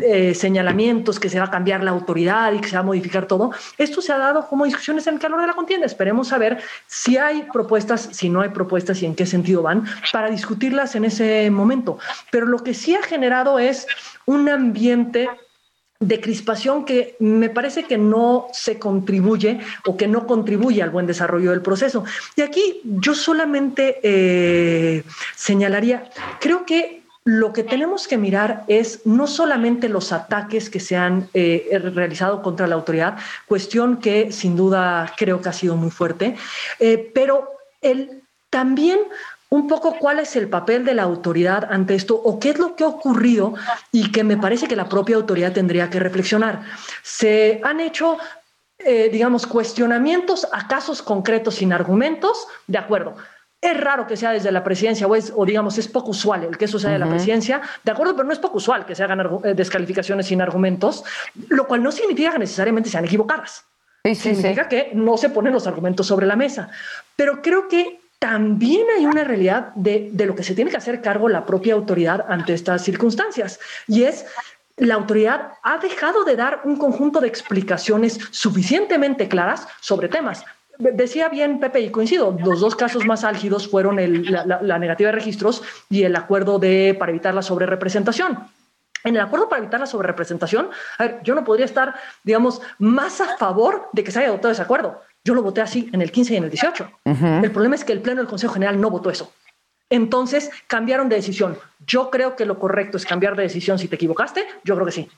eh, señalamientos que se va a cambiar la autoridad y que se va a modificar todo. Esto se ha dado como discusiones en el calor de la contienda. Esperemos saber si hay propuestas, si no hay propuestas y en qué sentido van para discutirlas en ese momento. Pero lo que sí ha generado es un ambiente de crispación que me parece que no se contribuye o que no contribuye al buen desarrollo del proceso. Y aquí yo solamente eh, señalaría, creo que lo que tenemos que mirar es no solamente los ataques que se han eh, realizado contra la autoridad, cuestión que sin duda creo que ha sido muy fuerte, eh, pero el, también un poco cuál es el papel de la autoridad ante esto o qué es lo que ha ocurrido y que me parece que la propia autoridad tendría que reflexionar. Se han hecho, eh, digamos, cuestionamientos a casos concretos sin argumentos, de acuerdo. Es raro que sea desde la presidencia o, es, o digamos, es poco usual el que eso sea de la presidencia, de acuerdo, pero no es poco usual que se hagan eh, descalificaciones sin argumentos, lo cual no significa que necesariamente sean equivocadas. significa que no se ponen los argumentos sobre la mesa. Pero creo que también hay una realidad de, de, lo que se tiene que hacer cargo la propia autoridad ante estas circunstancias. Y es, la autoridad ha dejado de dar un conjunto de explicaciones suficientemente claras sobre temas. Decía bien Pepe, y coincido, los dos casos más álgidos fueron el, la, negativa de registros y el acuerdo de, para evitar la sobrerepresentación. En el acuerdo para evitar la sobrerepresentación, yo no podría estar, digamos, más a favor de que se haya adoptado ese acuerdo yo lo voté así en el 15 y en el 18. Uh -huh. El problema es que el Pleno del Consejo General no votó eso. Entonces cambiaron de decisión. Yo creo que lo correcto es cambiar de decisión si te equivocaste. Yo creo que sí.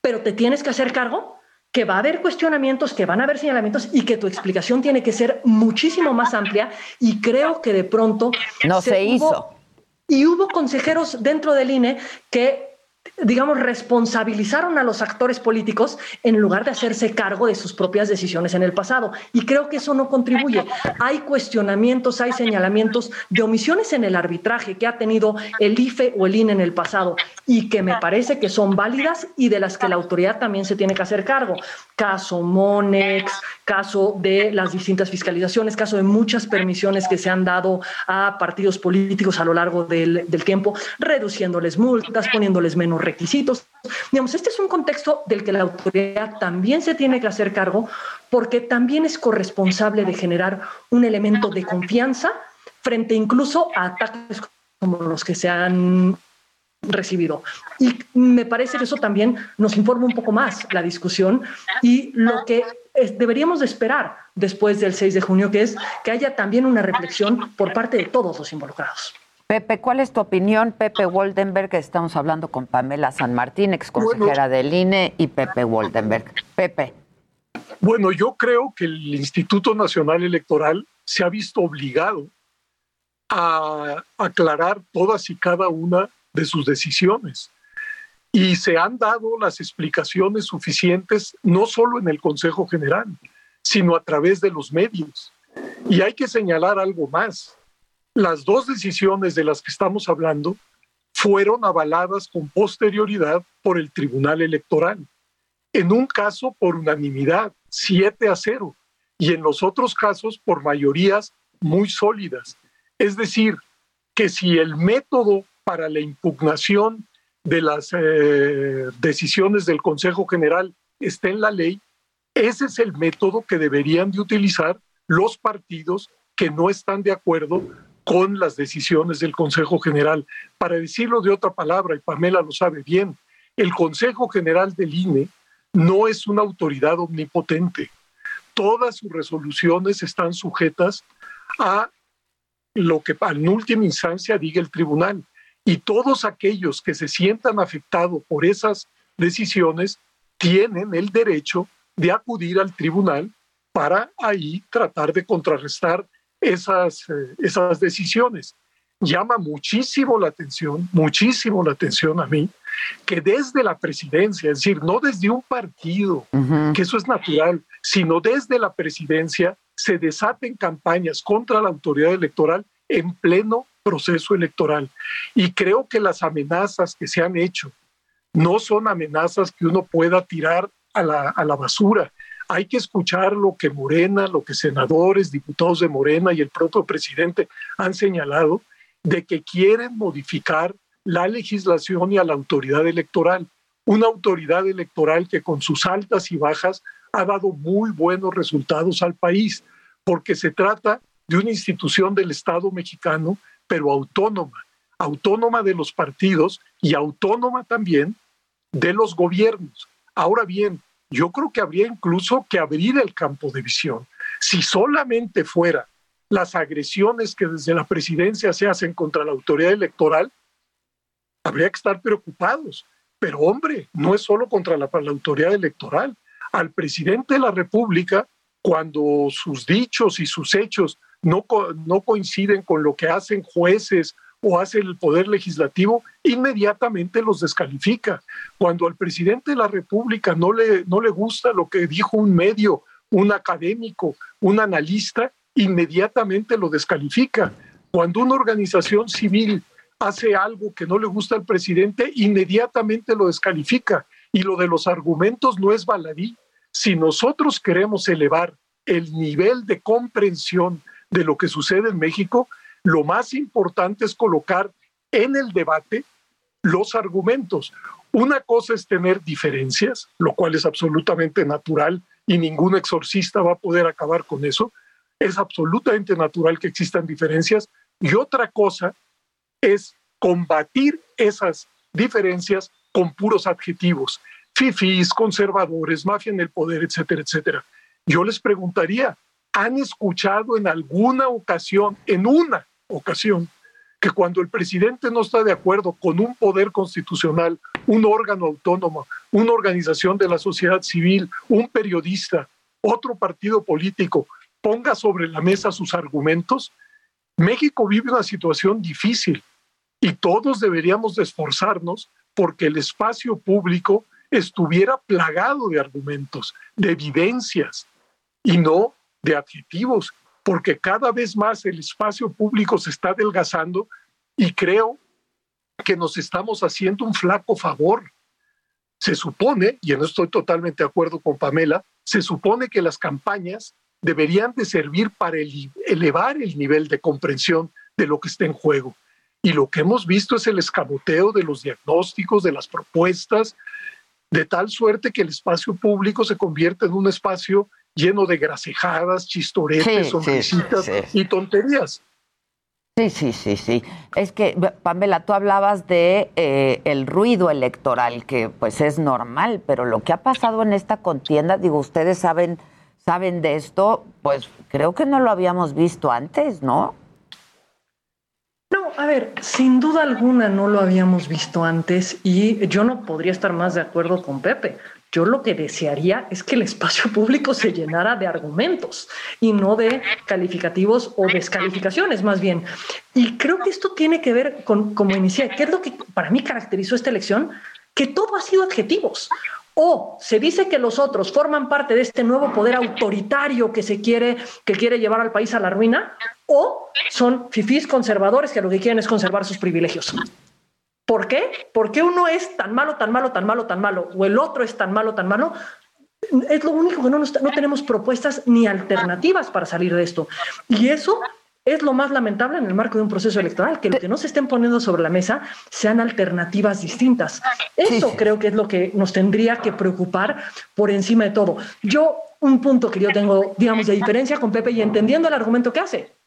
Pero te tienes que hacer cargo que va a haber cuestionamientos, que van a haber señalamientos y que tu explicación tiene que ser muchísimo más amplia. Y creo que de pronto no se, se hizo. Hubo, y hubo consejeros dentro del INE que digamos, responsabilizaron a los actores políticos en lugar de hacerse cargo de sus propias decisiones en el pasado. Y creo que eso no contribuye. Hay cuestionamientos, hay señalamientos de omisiones en el arbitraje que ha tenido el IFE o el INE en el pasado y que me parece que son válidas y de las que la autoridad también se tiene que hacer cargo. Caso Monex, caso de las distintas fiscalizaciones, caso de muchas permisiones que se han dado a partidos políticos a lo largo del, del tiempo, reduciéndoles multas, poniéndoles menos requisitos. Digamos, este es un contexto del que la autoridad también se tiene que hacer cargo porque también es corresponsable de generar un elemento de confianza frente incluso a ataques como los que se han recibido. Y me parece que eso también nos informa un poco más la discusión y lo que deberíamos de esperar después del 6 de junio, que es que haya también una reflexión por parte de todos los involucrados. Pepe, ¿cuál es tu opinión? Pepe Woldenberg, estamos hablando con Pamela San Martín, ex consejera bueno, del INE, y Pepe Woldenberg. Pepe. Bueno, yo creo que el Instituto Nacional Electoral se ha visto obligado a aclarar todas y cada una de sus decisiones. Y se han dado las explicaciones suficientes, no solo en el Consejo General, sino a través de los medios. Y hay que señalar algo más las dos decisiones de las que estamos hablando fueron avaladas con posterioridad por el Tribunal Electoral. En un caso por unanimidad, 7 a 0, y en los otros casos por mayorías muy sólidas. Es decir, que si el método para la impugnación de las eh, decisiones del Consejo General está en la ley, ese es el método que deberían de utilizar los partidos que no están de acuerdo con las decisiones del Consejo General. Para decirlo de otra palabra, y Pamela lo sabe bien, el Consejo General del INE no es una autoridad omnipotente. Todas sus resoluciones están sujetas a lo que en última instancia diga el tribunal. Y todos aquellos que se sientan afectados por esas decisiones tienen el derecho de acudir al tribunal para ahí tratar de contrarrestar esas, eh, esas decisiones. Llama muchísimo la atención, muchísimo la atención a mí, que desde la presidencia, es decir, no desde un partido, uh -huh. que eso es natural, sino desde la presidencia, se desaten campañas contra la autoridad electoral en pleno proceso electoral. Y creo que las amenazas que se han hecho no son amenazas que uno pueda tirar a la, a la basura. Hay que escuchar lo que Morena, lo que senadores, diputados de Morena y el propio presidente han señalado de que quieren modificar la legislación y a la autoridad electoral. Una autoridad electoral que con sus altas y bajas ha dado muy buenos resultados al país, porque se trata de una institución del Estado mexicano, pero autónoma, autónoma de los partidos y autónoma también de los gobiernos. Ahora bien, yo creo que habría incluso que abrir el campo de visión. Si solamente fuera las agresiones que desde la presidencia se hacen contra la autoridad electoral, habría que estar preocupados. Pero hombre, no es solo contra la, la autoridad electoral. Al presidente de la República, cuando sus dichos y sus hechos no, no coinciden con lo que hacen jueces o hace el Poder Legislativo, inmediatamente los descalifica. Cuando al presidente de la República no le, no le gusta lo que dijo un medio, un académico, un analista, inmediatamente lo descalifica. Cuando una organización civil hace algo que no le gusta al presidente, inmediatamente lo descalifica. Y lo de los argumentos no es baladí. Si nosotros queremos elevar el nivel de comprensión de lo que sucede en México, lo más importante es colocar en el debate los argumentos. Una cosa es tener diferencias, lo cual es absolutamente natural y ningún exorcista va a poder acabar con eso. Es absolutamente natural que existan diferencias. Y otra cosa es combatir esas diferencias con puros adjetivos, fifís, conservadores, mafia en el poder, etcétera, etcétera. Yo les preguntaría, ¿han escuchado en alguna ocasión, en una ocasión, que cuando el presidente no está de acuerdo con un poder constitucional, un órgano autónomo, una organización de la sociedad civil, un periodista, otro partido político, ponga sobre la mesa sus argumentos? México vive una situación difícil y todos deberíamos de esforzarnos porque el espacio público estuviera plagado de argumentos, de evidencias y no de adjetivos, porque cada vez más el espacio público se está adelgazando y creo que nos estamos haciendo un flaco favor. Se supone, y en esto estoy totalmente de acuerdo con Pamela, se supone que las campañas deberían de servir para ele- elevar el nivel de comprensión de lo que está en juego. Y lo que hemos visto es el escamoteo de los diagnósticos, de las propuestas, de tal suerte que el espacio público se convierte en un espacio lleno de gracejadas, chistoretes, Sí, sí, sonrisitas sí. y tonterías. Sí, sí, sí, sí. Es que, Pamela, tú hablabas de eh, el ruido electoral, que pues es normal, pero lo que ha pasado en esta contienda, digo, ustedes saben, saben de esto, pues creo que no lo habíamos visto antes, ¿no? No, a ver, sin duda alguna no lo habíamos visto antes y yo no podría estar más de acuerdo con Pepe. Yo lo que desearía es que el espacio público se llenara de argumentos y no de calificativos o descalificaciones más bien. Y creo que esto tiene que ver con, como inicié, ¿qué es lo que para mí caracterizó esta elección? Que todo ha sido adjetivos. O se dice que los otros forman parte de este nuevo poder autoritario que se quiere, que quiere llevar al país a la ruina, o son fifís conservadores que lo que quieren es conservar sus privilegios. ¿Por qué? Porque uno es tan malo, tan malo, tan malo, tan malo, o el otro es tan malo, tan malo. Es lo único que no, nos- no tenemos propuestas ni alternativas para salir de esto. Y eso es lo más lamentable en el marco de un proceso electoral, que lo que no se estén poniendo sobre la mesa sean alternativas distintas. Eso creo que es lo que nos tendría que preocupar por encima de todo. Yo, un punto que yo tengo, digamos, de diferencia con Pepe y entendiendo el argumento que hace.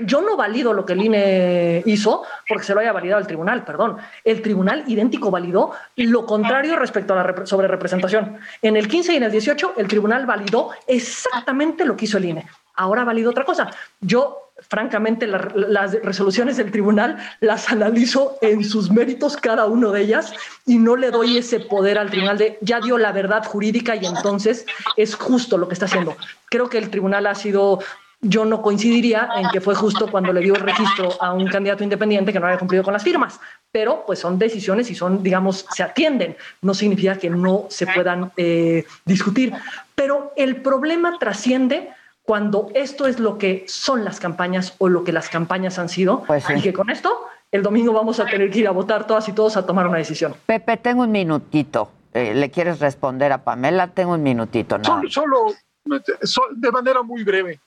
Yo no valido lo que el INE hizo porque se lo haya validado el tribunal, perdón. El tribunal idéntico validó lo contrario respecto a la sobre representación. En el 15 y en el 18, el tribunal validó exactamente lo que hizo el INE. Ahora valido otra cosa. Yo, francamente, la- las resoluciones del tribunal las analizo en sus méritos, cada uno de ellas, y no le doy ese poder al tribunal de ya dio la verdad jurídica y entonces es justo lo que está haciendo. Creo que el tribunal ha sido yo no coincidiría en que fue justo cuando le dio el registro a un candidato independiente que no había cumplido con las firmas, pero pues son decisiones y son, digamos, se atienden, no significa que no se puedan eh, discutir, pero el problema trasciende cuando esto es lo que son las campañas o lo que las campañas han sido y que con esto el domingo vamos a tener que ir a votar todas y todos a tomar una decisión. Pepe, tengo un minutito. eh, le quieres responder a Pamela, tengo un minutito. ¿no? Solo, solo, so- de manera muy breve.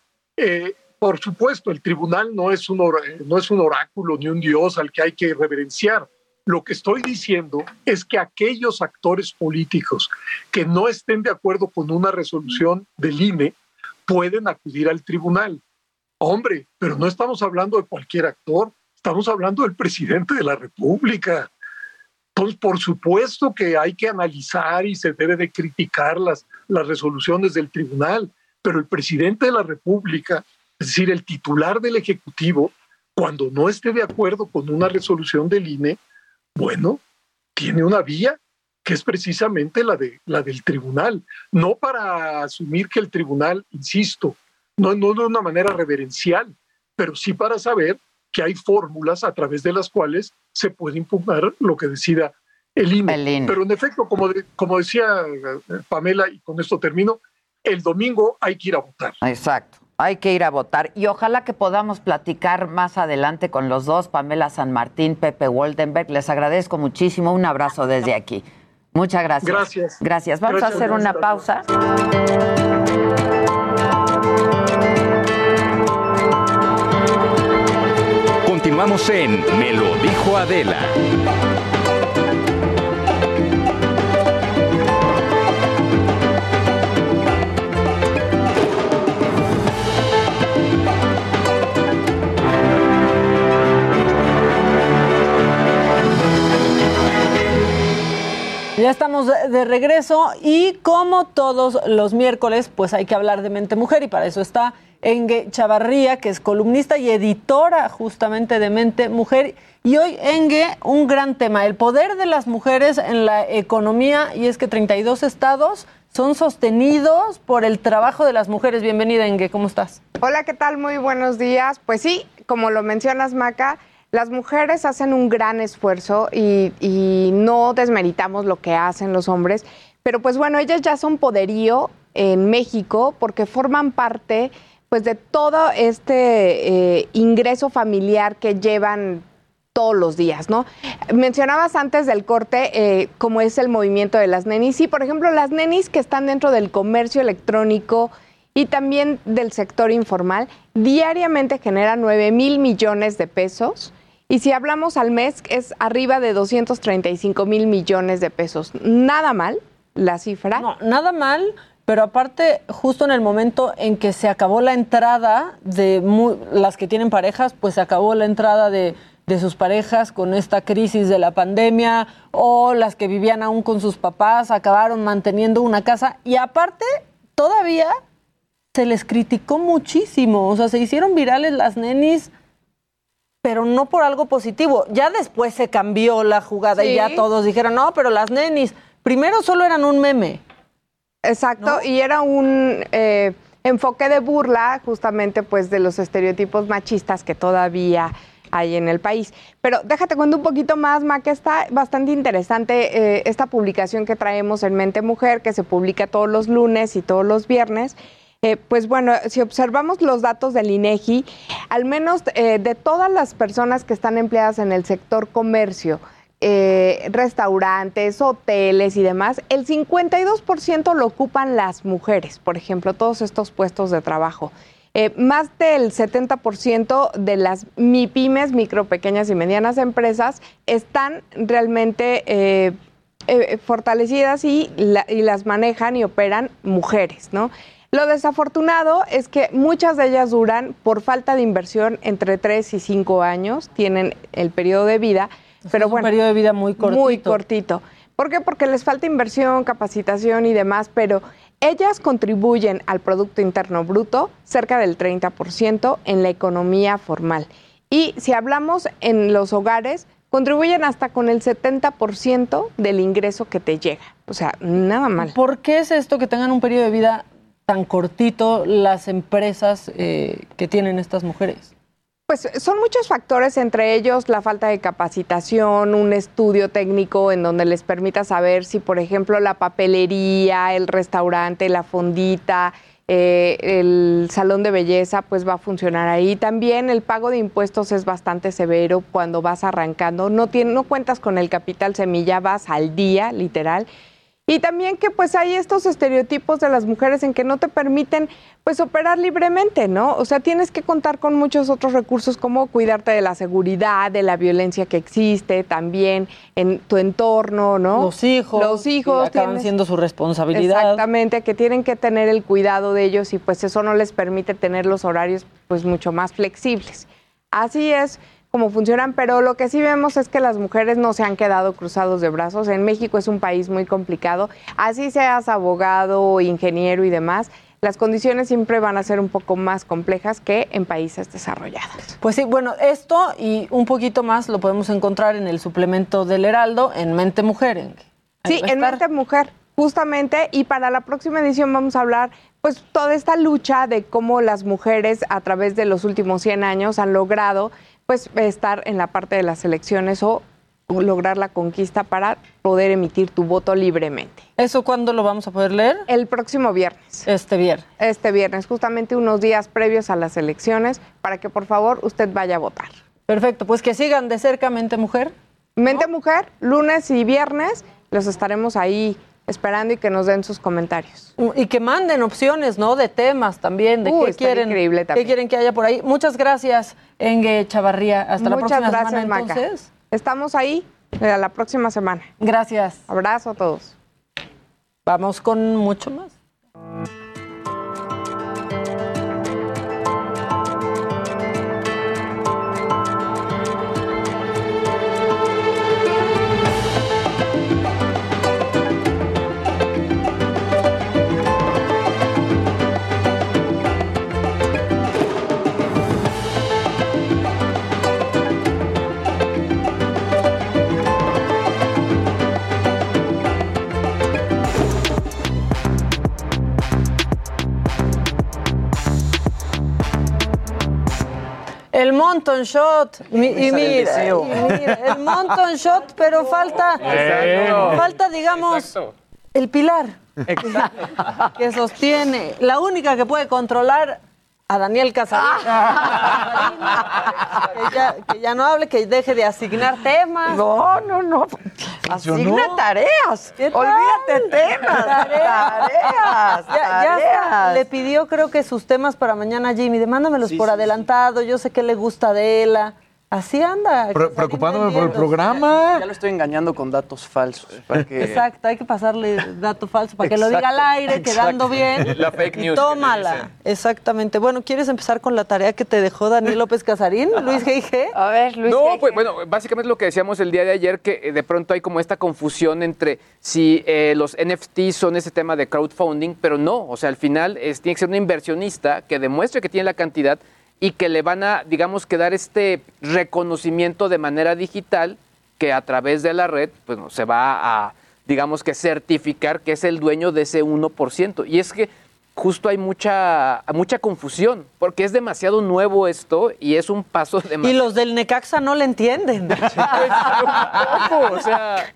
Eh, por supuesto, el tribunal no es, un no es un oráculo ni un dios al que hay que reverenciar. Lo que estoy diciendo es que aquellos actores políticos que no estén de acuerdo con una resolución del INE pueden acudir al tribunal. Hombre, pero no estamos hablando de cualquier actor, estamos hablando del presidente de la República. Entonces, por supuesto que hay que analizar y se debe de criticar las, las resoluciones del tribunal, pero el presidente de la República, es decir, el titular del Ejecutivo, cuando no esté de acuerdo con una resolución del INE, bueno, tiene una vía que es precisamente la, de, la del tribunal, no para asumir que el tribunal, insisto, no, no de una manera reverencial, pero sí para saber que hay fórmulas a través de las cuales se puede impugnar lo que decida el INE. Pero en efecto, como, de- como decía eh, Pamela, y con esto termino, el domingo hay que ir a votar. Exacto. Hay que ir a votar y ojalá que podamos platicar más adelante con los dos, Pamela San Martín, Pepe Woldenberg. Les agradezco muchísimo. Un abrazo desde aquí. Muchas gracias. Gracias. Gracias. Vamos Gracias, a hacer una gracias. pausa. Continuamos en Me lo dijo Adela. Ya estamos de, regreso y como todos los miércoles, pues hay que hablar de mente mujer y para eso está Enge Chavarría, que es columnista y editora justamente de Mente Mujer. Y hoy, Enge, un gran tema, el poder de las mujeres en la economía y es que 32 estados son sostenidos por el trabajo de las mujeres. Bienvenida, Enge, ¿cómo estás? Hola, ¿qué tal? Muy buenos días. Pues sí, como lo mencionas, Maca, las mujeres hacen un gran esfuerzo y, y no desmeritamos lo que hacen los hombres, pero pues bueno, ellas ya son poderío en México porque forman parte pues de todo este eh, ingreso familiar que llevan todos los días, ¿no? Mencionabas antes del corte eh, cómo es el movimiento de las nenis. Sí, por ejemplo, las nenis que están dentro del comercio electrónico y también del sector informal, diariamente generan 9 mil millones de pesos. Y si hablamos al mes, es arriba de 235 mil millones de pesos. Nada mal la cifra. No, nada mal, pero aparte, justo en el momento en que se acabó la entrada de mu- las que tienen parejas, pues se acabó la entrada de, de sus parejas con esta crisis de la pandemia, o las que vivían aún con sus papás, acabaron manteniendo una casa. Y aparte, todavía se les criticó muchísimo. O sea, se hicieron virales las nenis pero no por algo positivo. Ya después se cambió la jugada y ya todos dijeron, no, pero las nenis, primero solo eran un meme. Exacto, y era un eh, enfoque de burla justamente pues de los estereotipos machistas que todavía hay en el país. Pero déjate cuento un poquito más, Ma, que está bastante interesante eh, esta publicación que traemos en Mente Mujer, que se publica todos los lunes y todos los viernes. Eh, pues bueno, si observamos los datos del INEGI, al menos eh, de todas las personas que están empleadas en el sector comercio, eh, restaurantes, hoteles y demás, el 52% lo ocupan las mujeres, por ejemplo, todos estos puestos de trabajo. Más del 70% de las MIPIMES, micro, pequeñas y medianas empresas, están realmente fortalecidas y, y las manejan y operan mujeres, ¿no? Lo desafortunado es que muchas de ellas duran por falta de inversión entre 3 y 5 años, tienen el periodo de vida, pero un bueno, periodo de vida muy cortito. Muy cortito. ¿Por qué? Porque les falta inversión, capacitación y demás, pero ellas contribuyen al Producto Interno Bruto cerca del 30% en la economía formal. Y si hablamos en los hogares, contribuyen hasta con el 70% del ingreso que te llega. O sea, nada mal. ¿Por qué es esto que tengan un periodo de vida tan cortito las empresas eh, que tienen estas mujeres? Pues son muchos factores, entre ellos la falta de capacitación, un estudio técnico en donde les permita saber si, por ejemplo, la papelería, el restaurante, la fondita, eh, el salón de belleza, pues va a funcionar ahí. También el pago de impuestos es bastante severo cuando vas arrancando. No, tiene, no cuentas con el capital semilla, vas al día, literal. Y también que pues hay estos estereotipos de las mujeres en que no te permiten pues operar libremente, ¿no? O sea, tienes que contar con muchos otros recursos como cuidarte de la seguridad, de la violencia que existe también en tu entorno, ¿no? Los hijos. Los hijos. que acaban tienes- siendo su responsabilidad. Exactamente, que tienen que tener el cuidado de ellos y pues eso no les permite tener los horarios pues mucho más flexibles. Así es como funcionan, pero lo que sí vemos es que las mujeres no se han quedado cruzados de brazos. En México es un país muy complicado, así seas abogado, ingeniero y demás. Las condiciones siempre van a ser un poco más complejas que en países desarrollados. Pues sí, bueno, esto y un poquito más lo podemos encontrar en el suplemento del Heraldo en Mente Mujer. Sí, en. Mente Mujer, justamente, y para la próxima edición vamos a hablar, pues, toda esta lucha de cómo las mujeres a través de los últimos 100 años han logrado, pues, estar en la parte de las elecciones o lograr la conquista para poder emitir tu voto libremente. ¿Eso cuándo lo vamos a poder leer? El próximo viernes. Este viernes. Este viernes, justamente unos días previos a las elecciones, para que por favor usted vaya a votar. Perfecto, pues que sigan de cerca Mente Mujer. Mente Mujer, lunes y viernes, los estaremos ahí esperando y que nos den sus comentarios. Y que manden opciones, ¿no? De temas también, de Uh, qué quieren, increíble qué también. quieren que haya por ahí. Muchas gracias, Engue Chavarría. Hasta la próxima gracias, semana, Maca. entonces. Estamos ahí eh, la próxima semana. Gracias. Abrazo a todos. Vamos con mucho más. El Monton Shot. Mi- y, mira, deseo. y mira, el Monton Shot, pero falta, Exacto. falta, digamos, el pilar que sostiene, la única que puede controlar a Daniel Casarín. que, ya, que ya no hable, que deje de asignar temas. No, no, no. Asigna tareas. Olvídate temas. Tareas. Ya, ya hasta tareas. le pidió, creo que sus temas para mañana a Jimmy. Demándamelos por adelantado. Yo sé que le gusta a Adela. Así anda. Pre- preocupándome por el programa. Ya lo estoy engañando con datos falsos. Para que... Exacto, hay que pasarle dato falso para que lo diga al aire, Exacto. quedando bien. La fake news tómala. Exactamente. Bueno, ¿quieres empezar con la tarea que te dejó Daniel López Casarín, Luis G.I.G.? A ver, Luis. No, pues bueno, básicamente lo que decíamos el día de ayer, que eh, de pronto hay como esta confusión entre si eh, los NFTs son ese tema de crowdfunding, pero no, o sea, al final es, tiene que ser un inversionista que demuestre que tiene la cantidad y que le van a, digamos, que dar este reconocimiento de manera digital que a través de la red, pues no, se va a, digamos que certificar que es el dueño de ese 1%. Y es que justo hay mucha, mucha confusión, porque es demasiado nuevo esto y es un paso Y demasiado... los del Necaxa no le entienden. o sea...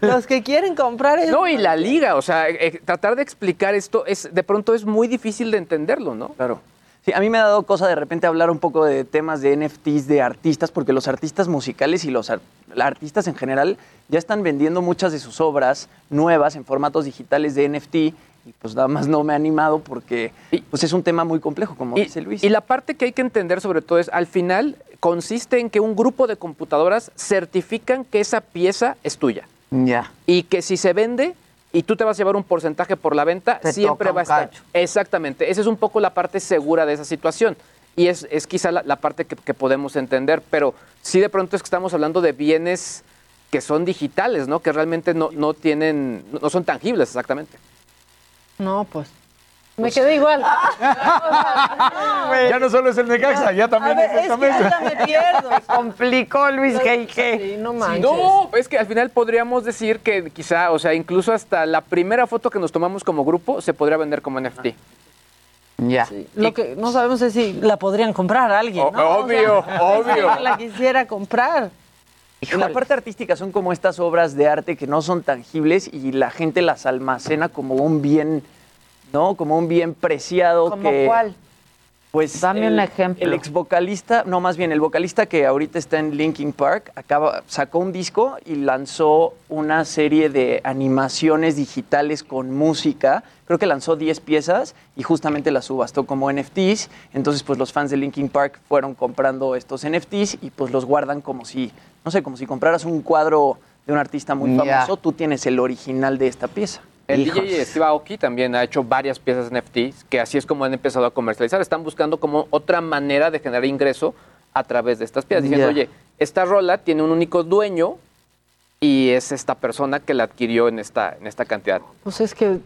los que quieren comprar es... No, y la liga, o sea, eh, tratar de explicar esto es de pronto es muy difícil de entenderlo, ¿no? Claro. Sí, a mí me ha dado cosa de repente hablar un poco de temas de NFTs, de artistas, porque los artistas musicales y los ar- artistas en general ya están vendiendo muchas de sus obras nuevas en formatos digitales de NFT y pues nada más no me ha animado porque pues es un tema muy complejo, como dice Luis. Y la parte que hay que entender sobre todo es, al final, consiste en que un grupo de computadoras certifican que esa pieza es tuya. Ya. Y que si se vende y tú te vas a llevar un porcentaje por la venta, Te siempre toca va a estar. cacho. Exactamente. Esa es un poco la parte segura de esa situación. Y es, es quizá la, la parte que, que podemos entender. Pero sí de pronto es que estamos hablando de bienes que son digitales, ¿no? Que realmente no, no tienen, no son tangibles exactamente. No, pues. Me quedé igual. Ya no solo es el Necaxa, ya también ver, es esta es que mesa. ya me pierdo. complicó Luis G.I.G. Sí, no manches. No, es que al final podríamos decir que quizá, o sea, incluso hasta la primera foto que nos tomamos como grupo se podría vender como NFT. Ya. Lo que no sabemos es si la podrían comprar a alguien, obvio, O sea, obvio. si la quisiera comprar. En la parte artística son como estas obras de arte que no son tangibles y la gente las almacena como un bien, ¿no? Como un bien preciado ¿Como que... cuál? Pues Dame el, un ejemplo. El ex vocalista, no, más bien el vocalista que ahorita está en Linkin Park, acaba, sacó un disco y lanzó una serie de animaciones digitales con música. Creo que lanzó 10 piezas y justamente las subastó como NFTs. Entonces, pues los fans de Linkin Park fueron comprando estos NFTs y pues los guardan como si, no sé, como si compraras un cuadro de un artista muy famoso, tú tienes el original de esta pieza. El Hijos. DJ Steve Aoki también ha hecho varias piezas NFTs, que así es como han empezado a comercializar. Están buscando como otra manera de generar ingreso a través de estas piezas, diciendo, oye, esta rola tiene un único dueño y es esta persona que la adquirió en esta, en esta cantidad. Pues es que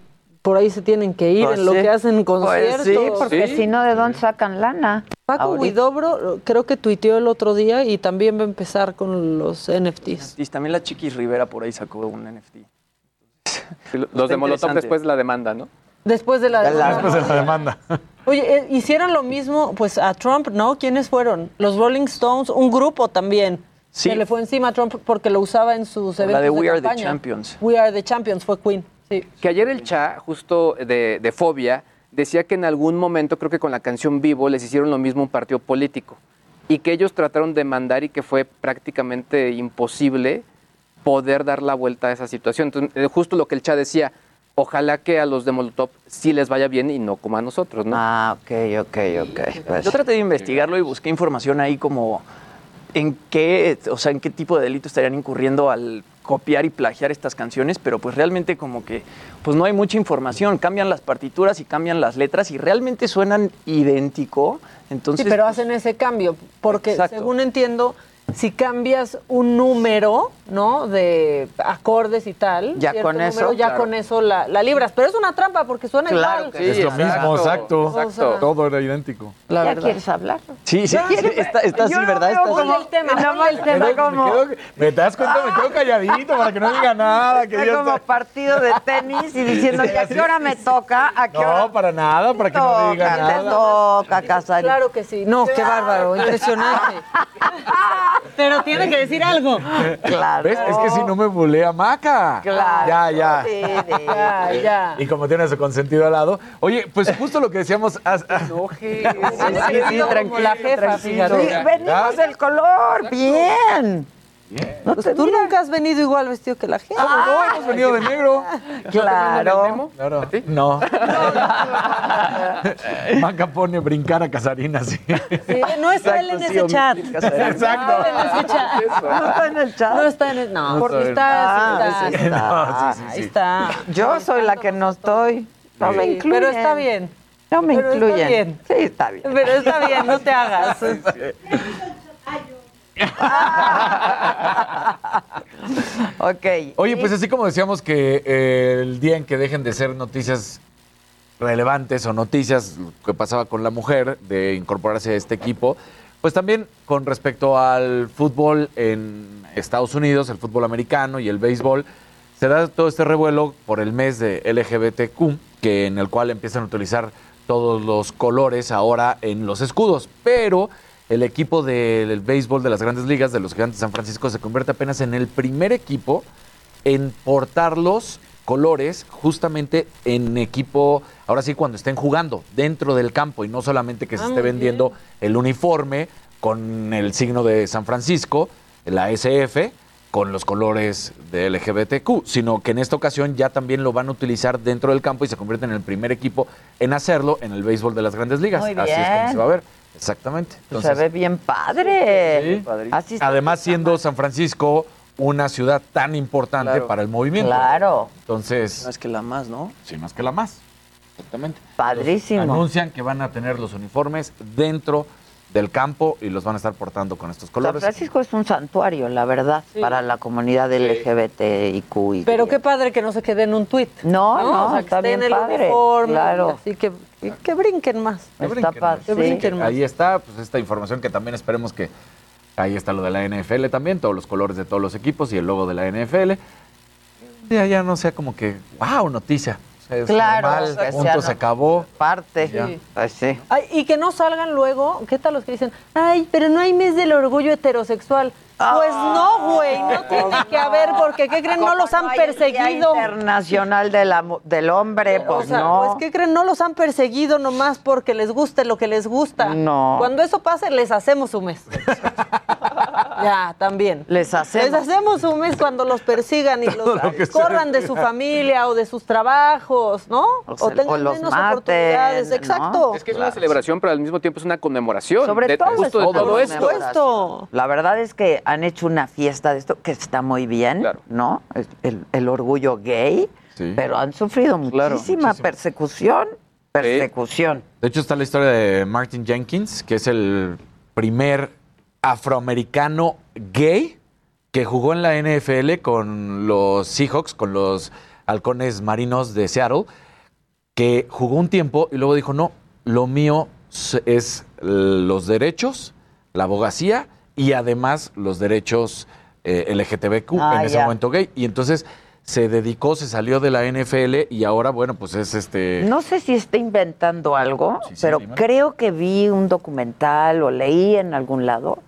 por ahí se tienen que ir Pues en lo que hacen Pues conciertos. sí, porque Sí. si no, ¿de dónde sacan lana? Paco Ahorita. Huidobro creo que tuiteó el otro día y también va a empezar con los NFTs. Y también la Chiquis Rivera por ahí sacó un NFT. Los de Molotov después de la demanda, ¿no? Después de la... Después de la demanda. Oye, eh, hicieron lo mismo pues a Trump, ¿no? ¿Quiénes fueron? Los Rolling Stones, un grupo también. Sí. Se le fue encima a Trump porque lo usaba en sus eventos La de We Are the. Champions. We Are the Champions fue Queen, sí. Que ayer el Cha, justo de, de Fobia, decía que en algún momento, creo que con la canción Vivo, les hicieron lo mismo un partido político. Y que ellos trataron de mandar y que fue prácticamente imposible poder dar la vuelta a esa situación. Entonces, eh, justo lo que el Cha decía, ojalá que a los de Molotov sí les vaya bien y no como a nosotros, ¿no? Ah, ok, ok, ok. Pues, Yo traté de investigarlo y busqué información ahí como en qué, o sea, en qué tipo de delito estarían incurriendo al copiar y plagiar estas canciones, pero pues realmente como que pues no hay mucha información, cambian las partituras y cambian las letras y realmente suenan idéntico, entonces sí, pero pues, hacen ese cambio, porque Exacto. según entiendo, si cambias un número, ¿no? De acordes y tal, Ya cierto con eso, número, ya claro. con eso la, la libras. Pero es una trampa porque suena Claro igual. que es lo mismo, exacto. exacto. Todo era idéntico. La ¿Ya verdad. quieres hablar? Sí, sí, está, está así, ¿verdad? Está como- así. el tema, nada más el tema Me como, quedo- ¿Me das cuenta? Me quedo calladito para que no diga nada. Que es ya como está- partido de tenis y diciendo, ¿y a qué hora me toca? ¿A qué hora No, para nada, para que no diga toca? Te nada. toca, Casarín. Claro que sí. No, qué bárbaro, impresionante. Pero tiene que decir algo. Claro. ¿Ves? Es que si no me bulea Maca. Claro. Ya, ya. Sí, sí. Ya, ya. Y como tiene su consentido al lado. Oye, pues justo lo que decíamos. haz- ah, Sí, sí, sí, como la jefa, fíjate. Sí, venimos del color, bien. No Pues te tú mira. nunca has venido igual vestido que la gente. no, hemos venido de negro. Claro. Claro. No. Maca pone brincar a Casarina, sí. Sí, no está él en ese chat. Exacto. No está en ese chat. No está en el chat. No está en el. No, No porque está está. está, Ah, sí está. No, sí, sí, Ahí está. Yo soy la que no estoy. No me incluyen. Pero está bien. No me Pero está incluyen. bien. Sí, está bien. Pero está bien, no te hagas. ok. Oye, pues así como decíamos que eh, el día en que dejen de ser noticias relevantes o noticias que pasaba con la mujer de incorporarse a este equipo, pues también con respecto al fútbol en Estados Unidos, el fútbol americano y el béisbol, se da todo este revuelo por el mes de LGBTQ, que en el cual empiezan a utilizar todos los colores ahora en los escudos, pero el equipo del béisbol de las grandes ligas de los Gigantes de San Francisco se convierte apenas en el primer equipo en portar los colores justamente en equipo, ahora sí cuando estén jugando dentro del campo y no solamente que se Ah, esté vendiendo el uniforme con el signo de San Francisco, la SF, con los colores de LGBTQ, sino que en esta ocasión ya también lo van a utilizar dentro del campo y se convierte en el primer equipo en hacerlo en el béisbol de las grandes ligas. Muy Así es como se va a ver. Exactamente. se Entonces, ve bien padre. Sí. Así. Además, siendo San Francisco una ciudad tan importante Claro. para el movimiento. Claro. Entonces, No es que la más, ¿no? sí, más que la más. Exactamente. Padrísimo. Anuncian que van a tener los uniformes dentro del campo y los van a estar portando con estos San colores. Francisco es un santuario, la verdad, para la comunidad LGBTIQ. y- Pero qué padre que no se quede en un tuit. No, no, O sea, que está bien en el padre, uniforme, claro. Así que, y que brinquen más. Que Está brinquen padre, más. sí. brinquen más. Ahí está, pues esta información que también esperemos que ahí está lo de la NFL también, todos los colores de todos los equipos y el logo de la NFL. Ya, ya no sea como que, wow, noticia. Es Claro, normal, punto, se acabó. Parte. Pues sí. Ay, y que no salgan luego, ¿qué tal los que dicen, ay, pero no hay mes del orgullo heterosexual? Pues no, güey, no tiene que haber, porque ¿qué creen? No los han Como no hay el Día perseguido. Internacional de la del hombre, pues o sea, no. pues ¿qué creen? No los han perseguido nomás porque les guste lo que les gusta. No. Cuando eso pase, les hacemos un mes. ya, también. Les hacemos. Les hacemos un mes cuando los persigan y los lo que se corran de su familia o de sus trabajos, ¿no? O tengan o los menos maten, oportunidades. ¿no? Exacto. Es que es una celebración, pero al mismo tiempo es una conmemoración. Sobre de, todo justo de todo esto. La verdad es que han hecho una fiesta de esto que está muy bien, ¿no? Es El, el orgullo gay, pero han sufrido muchísima persecución, persecución. De hecho, está la historia de Martin Jenkins, que es el primer afroamericano gay que jugó en la NFL con los Seahawks, con los halcones marinos de Seattle, que jugó un tiempo y luego dijo, no, lo mío es los derechos, la abogacía y además los derechos eh, LGTBQ, Ah, en ese momento gay. Y entonces se dedicó, se salió de la NFL y ahora, bueno, pues es este... No sé si está inventando algo, pero creo que vi un documental o leí en algún lado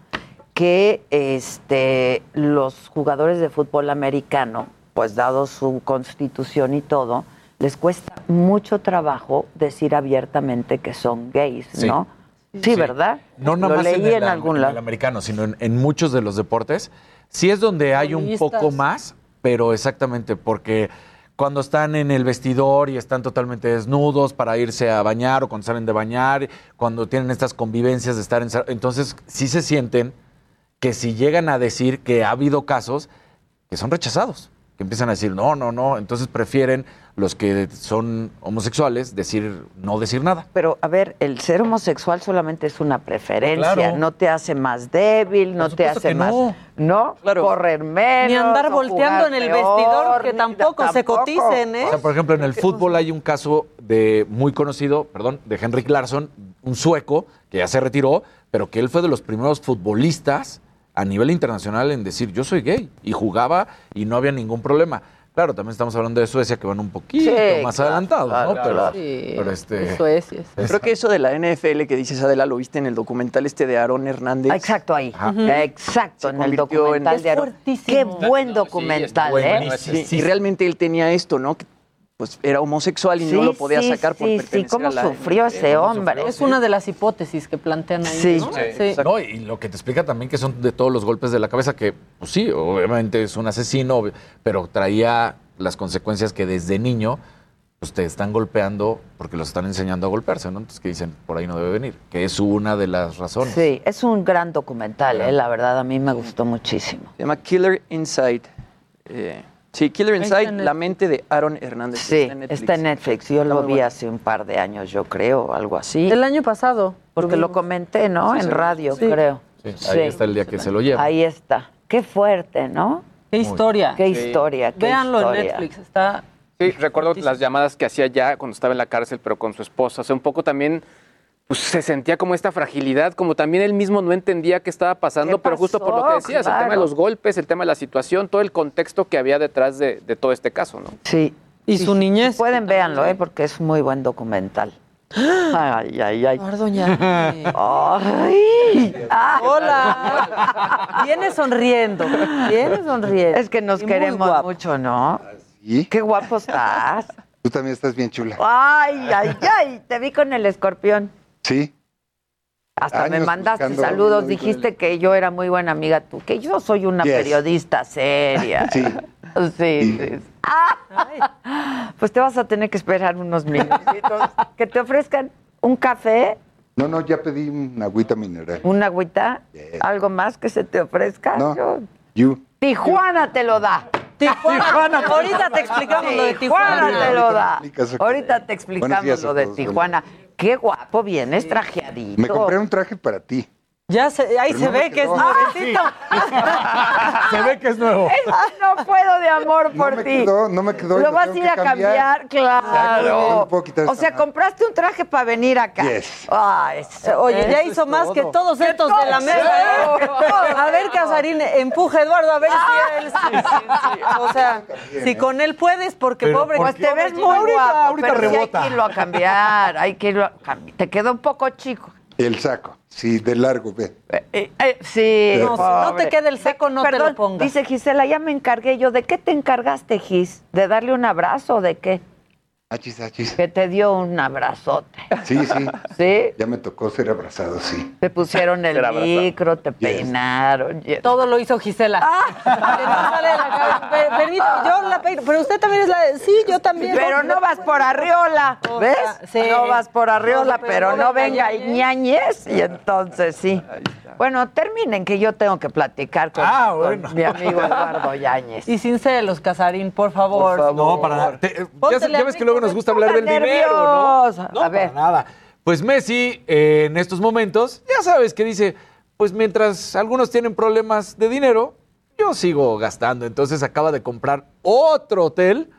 que este, los jugadores de fútbol americano, pues dado su constitución y todo, les cuesta mucho trabajo decir abiertamente que son gays, Sí. ¿no? Sí, ¿verdad? No nada Lo más leí en, en, el, algún en lado. el americano, sino en, en muchos de los deportes. Sí es donde hay un poco más, pero exactamente porque cuando están en el vestidor y están totalmente desnudos para irse a bañar o cuando salen de bañar, cuando tienen estas convivencias de estar en... Entonces sí se sienten que si llegan a decir que ha habido casos que son rechazados, que empiezan a decir, no, no, no, entonces prefieren los que son homosexuales decir, no decir nada. Pero, a ver, el ser homosexual solamente es una preferencia, Claro. no te hace más débil, no te hace más... no. No, correr menos. Ni andar volteando en el peor, vestidor, que tampoco, se coticen, ¿eh? O sea, por ejemplo, en el fútbol hay un caso de muy conocido, perdón, de Henrik Larsson, un sueco que ya se retiró, pero que él fue de los primeros futbolistas a nivel internacional en decir yo soy gay y jugaba y no había ningún problema. Claro, también estamos hablando de Suecia que van un poquito Sí, más claro, adelantados, claro, ¿no? Pero, claro. pero este Yo Creo que eso de la NFL que dices, Adela, lo viste en el documental este de Aaron Hernández. Exacto, ahí. Ajá. Exacto, Se en el documental en- de Aaron. Qué buen documental, ¿eh? Sí, y realmente él tenía esto, ¿no? Que, pues era homosexual y no Sí, lo podía sí, sacar por sí, sí, pertenecer cómo a la sufrió ese hombre. Es una de las hipótesis que plantean ahí. ¿no? No, y lo que te explica también que son de todos los golpes de la cabeza, que pues sí, obviamente es un asesino, pero traía las consecuencias que desde niño pues te están golpeando porque los están enseñando a golpearse, ¿no? Entonces que dicen, por ahí no debe venir, que es una de las razones. Sí, es un gran documental, ¿eh? la verdad, a mí me gustó muchísimo. Se llama Killer Inside. Eh, sí, Killer Inside, en la mente de Aaron Hernández. Sí, está en Netflix. Yo Está lo muy vi bueno. hace un par de años, yo creo, algo así. El año pasado. Porque lo comenté, ¿no? Sí, en sí. radio, Sí. creo. Sí, ahí está el día que se lo lleva. Ahí está. Qué fuerte, ¿no? Qué historia. Qué historia, qué Véanlo historia. en Netflix, está... Sí, recuerdo las llamadas que hacía ya cuando estaba en la cárcel, pero con su esposa. O sea, un poco también pues, se sentía como esta fragilidad, como también él mismo no entendía qué estaba pasando, ¿Qué pero justo por lo que decías, el tema de los golpes, el tema de la situación, todo el contexto que había detrás de, de todo este caso, ¿no? Sí. Y su niñez. Pueden véanlo, ¿eh? Porque es muy buen documental. Ay, ay, ay. doña. Ay. Ah. Hola. Viene sonriendo. Viene sonriendo. Es que nos Y queremos mucho, ¿no? ¿Y? Qué guapo estás. Tú también estás bien chula. Ay, ay, ay. Te vi con el escorpión. Sí. Hasta me mandaste saludos. Dijiste que yo era muy buena amiga tú, que yo soy una Yes. periodista seria. Sí. Sí, sí. Ah. Pues te vas a tener que esperar unos minutitos. que te ofrezcan un café, No, no, ya pedí una agüita mineral. una agüita, algo más que se te ofrezca. No. Yo- You. Tijuana te lo da. Tijuana. Ahorita te explicamos lo de Tijuana. te lo da. Ahorita te explicamos días lo de Tijuana. Qué guapo, vienes trajeadito. Me compré un traje para ti. Ya se, ahí se no ve que es nuevecito. Se ve que es nuevo. No puedo de amor No por me ti. quedó, no me quedó. Lo vas a ir a cambiar, claro. O sea, compraste un traje para venir acá. Yes. Ah. Oye, ya hizo más todo. que todos estos de la mesa. ¿eh? A ver, Casarín, empuja a Eduardo, a ver si él. sí, sí, sí. O sea, si con él puedes, porque Pero, pobre. Pues te ves muy Ahorita- guapo, ahorita pero sí hay rebota. que irlo a cambiar, hay que irlo a cambiar. Te quedó un poco chico. El saco, sí, de largo, ve. Eh, eh, sí, No, si no pobre. te queda el saco, no te lo pongas. Dice Gisela, ya me encargué yo. ¿De qué te encargaste, Gis? ¿De darle un abrazo o de qué? Achis, achis. Que te dio un abrazote. Sí, sí. ¿Sí? Ya me tocó ser abrazado, sí. Te pusieron el micro, te peinaron. Todo lo hizo Gisela. Que no sale de la cabeza. Per- Permítame, yo la peino. Pero usted también es la. Sí, yo también. Pero no vas por Arriola, ¿ves? Sí. No vas por Arriola, No, pero, pero no no venga Ñañez y entonces sí. Bueno, terminen que yo tengo que platicar con, Ah, con mi amigo Eduardo Yáñez. Y sin celos, Casarín, por favor. No, para nada. Te- ya, ya ves que luego nos gusta hablar del dinero, ¿no? No, A para nada. Pues Messi, eh, en estos momentos, ya sabes que dice, pues mientras algunos tienen problemas de dinero, yo sigo gastando. Entonces acaba de comprar otro hotel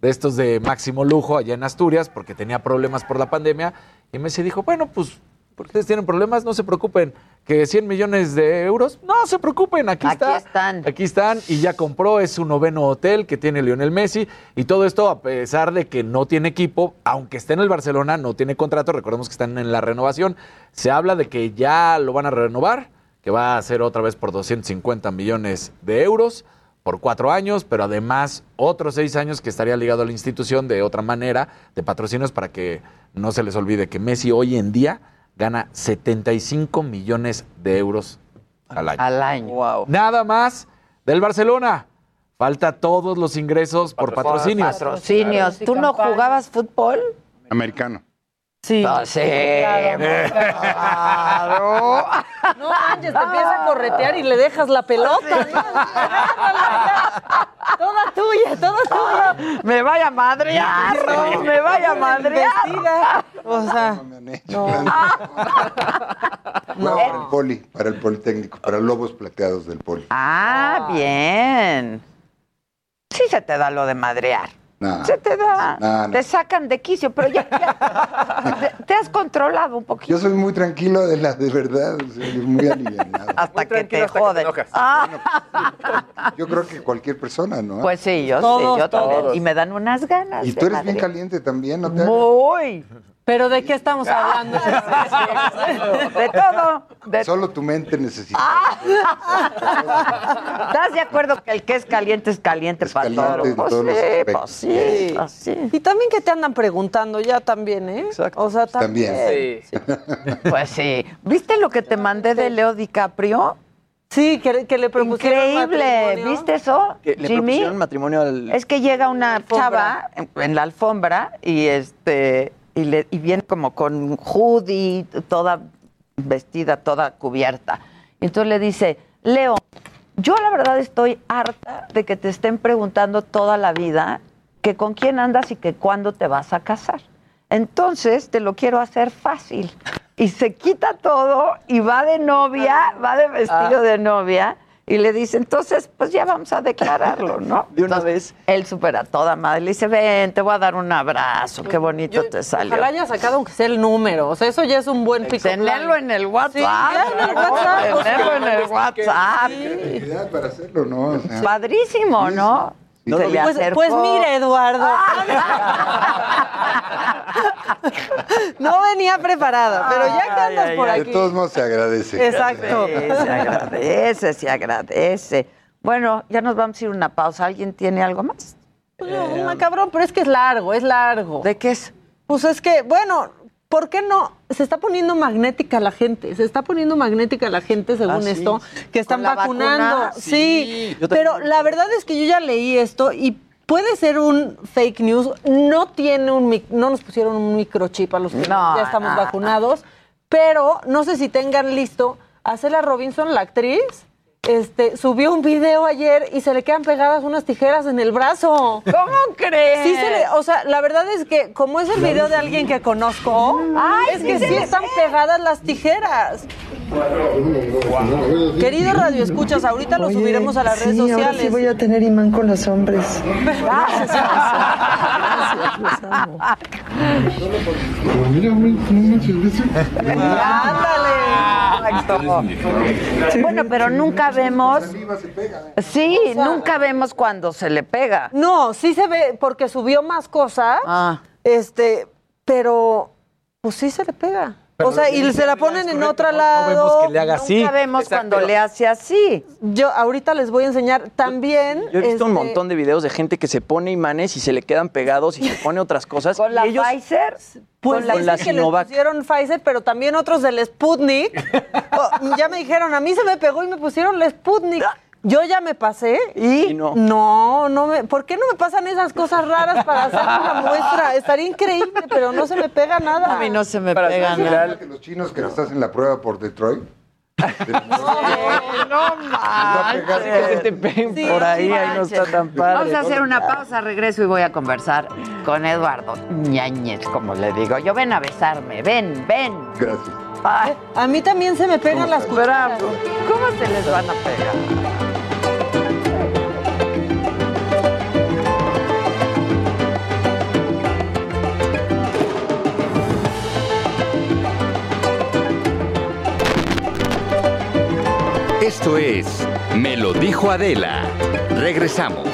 de estos de máximo lujo allá en Asturias, porque tenía problemas por la pandemia. Y Messi dijo, bueno, pues ustedes tienen problemas, no se preocupen, que 100 millones de euros, no se preocupen, aquí, Aquí está. están. Aquí están y ya compró, es su noveno hotel que tiene Lionel Messi y todo esto a pesar de que no tiene equipo, aunque esté en el Barcelona, no tiene contrato, recordemos que están en la renovación, se habla de que ya lo van a renovar, que va a ser otra vez por 250 millones de euros por cuatro años, pero además otros seis años que estaría ligado a la institución de otra manera, de patrocinios para que no se les olvide que Messi hoy en día gana 75 millones de euros al año. Al año. Nada más del Barcelona. Falta todos los ingresos por patrocinios. Patrocinios. ¿Tú no jugabas fútbol? Americano. Sí. Ah, sí. Claro. No manches, te empieza a corretear y le dejas la pelota. ¿no? Toda tuya, toda tuya. Me vaya a madrear, no, me vaya a madrear. O sea, no. Juego para el poli, para el Politécnico, para Lobos Plateados del poli. Ah, bien. Sí se te da lo de madrear. Nah. Se te da. No, no. Te sacan de quicio, pero ya, ya te, te has controlado un poquito Yo soy muy tranquilo de la de verdad, muy alivianado. hasta que te joden. Ah, Yo creo que cualquier persona, ¿no? pues sí, yo Todos, sí, yo también. Y me dan unas ganas. y tú eres bien caliente también, ¿no te hagas? ¿Pero de qué estamos hablando? De todo. De Solo tu mente necesita. ¿Estás de acuerdo que el que es caliente es caliente para caliente todo? en Pues todos los sí, pues sí, pues sí. Y también que te andan preguntando ya también, ¿eh? Exacto. O sea, también. También. Sí. Pues sí. ¿Viste lo que te mandé de Leo DiCaprio? Sí, que, que le propusieron Increíble. matrimonio. ¿Viste eso, Que le Jimmy? propusieron matrimonio al... Es que llega una alfombra. chava en, en la alfombra y este y, le, y viene como con hoodie, toda vestida, toda cubierta. Y entonces le dice, Leo, yo la verdad estoy harta de que te estén preguntando toda la vida que con quién andas y que cuándo te vas a casar. Entonces te lo quiero hacer fácil. Y se quita todo y va de novia, va de vestido de novia y le dice, entonces, pues ya vamos a declararlo, ¿no? De una Entonces, vez. Él supera toda madre. Le dice, ven, te voy a dar un abrazo. Qué bonito Yo- te salió. Ojalá haya sacado aunque sea el número. O sea, eso ya es un buen pico. Tenerlo en el WhatsApp. Sí, en el. WhatsApp, Tenerlo en el WhatsApp. Para hacerlo, ¿no? O sea, Padrísimo, ¿no? No, Se le Pues, acercó. pues mire, Eduardo. no venía preparada, pero ya que andas por de aquí. todos modos se agradece. Exacto. Sí, se agradece, se agradece. Bueno, ya nos vamos a ir a una pausa. ¿Alguien tiene algo más? No, cabrón, pero es que es largo, es largo. ¿De qué es? Pues es que, bueno, ¿por qué no? Se está poniendo magnética la gente, se está poniendo magnética la gente según Ah, sí. esto, que están ¿Con la vacunando. vacuna? Sí, pero la verdad es que yo ya leí esto y puede ser un fake news. No tiene un, mic- no nos pusieron un microchip a los que No, ya estamos no, vacunados, pero no sé si tengan listo a Cela Robinson, la actriz. Este, subió un video ayer y se le quedan pegadas unas tijeras en el brazo. ¿Cómo crees? Sí, se le, o sea, la verdad es que como es el video de alguien que conozco, Ay, es sí que sí están pegadas las tijeras. Querido Radio Escuchas, ahorita lo Oye, subiremos a las redes sí, ahora sociales. sí voy a tener imán con los hombres. Gracias, gracias, los amo. Mira, güey, no manches, Ándale. Bueno, pero nunca vemos. Sí, nunca vemos cuando se le pega. No, sí se ve porque subió más cosas. Ah. Este, pero pues sí se le pega. Pero o sea, y se la ponen en otro no- lado. no vemos que le haga así. Nunca vemos Exacto, cuando le hace así. Yo ahorita les voy a enseñar también. Yo he visto un este, montón de videos de gente que se pone imanes y se le quedan pegados y se pone otras cosas. ¿Con la y ellos, Pfizer? Pues con la, dicen que les Sinovac. pusieron Pfizer, pero también otros del Sputnik. Oh, ya me dijeron, a mí se me pegó y me pusieron el Sputnik. Yo ya me pasé y, Y no. no, no me, ¿por qué no me pasan esas cosas raras para hacer una muestra? Estaría increíble, pero no se me pega nada. A mí no se me Para pega nada. Que los chinos que nos hacen la prueba por Detroit. No manches. Que se te peguen Sí, por ahí, no ahí no está tan padre. Vamos a hacer una pausa, regreso y voy a conversar con Eduardo Ñañez, como le digo. Yo ven a besarme, ven, ven. Gracias. Ay, A mí también se me pegan las cucharas. ¿Cómo se les van a pegar? Esto es Me lo dijo Adela. Regresamos.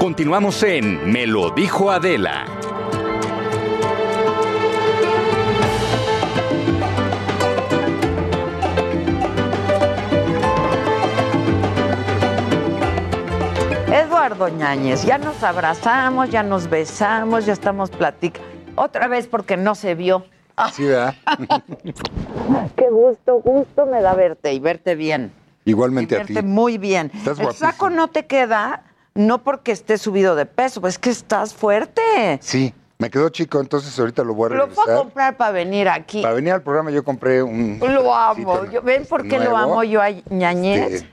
Continuamos en Me lo dijo Adela. Eduardo Ñañez, ya nos abrazamos, ya nos besamos, ya estamos platicando. Otra vez porque no se vio. Sí, ¿verdad? Qué gusto, gusto me da verte y verte bien. Igualmente a ti. Verte muy bien. Estás El guapísima. saco no te queda, no porque estés subido de peso, pues es que estás fuerte. Sí, me quedó chico, entonces ahorita lo voy a Lo regresar. puedo comprar para venir aquí. Para venir al programa yo compré un... Lo amo. Yo- ¿Ven por qué lo amo yo a Ñañez? este,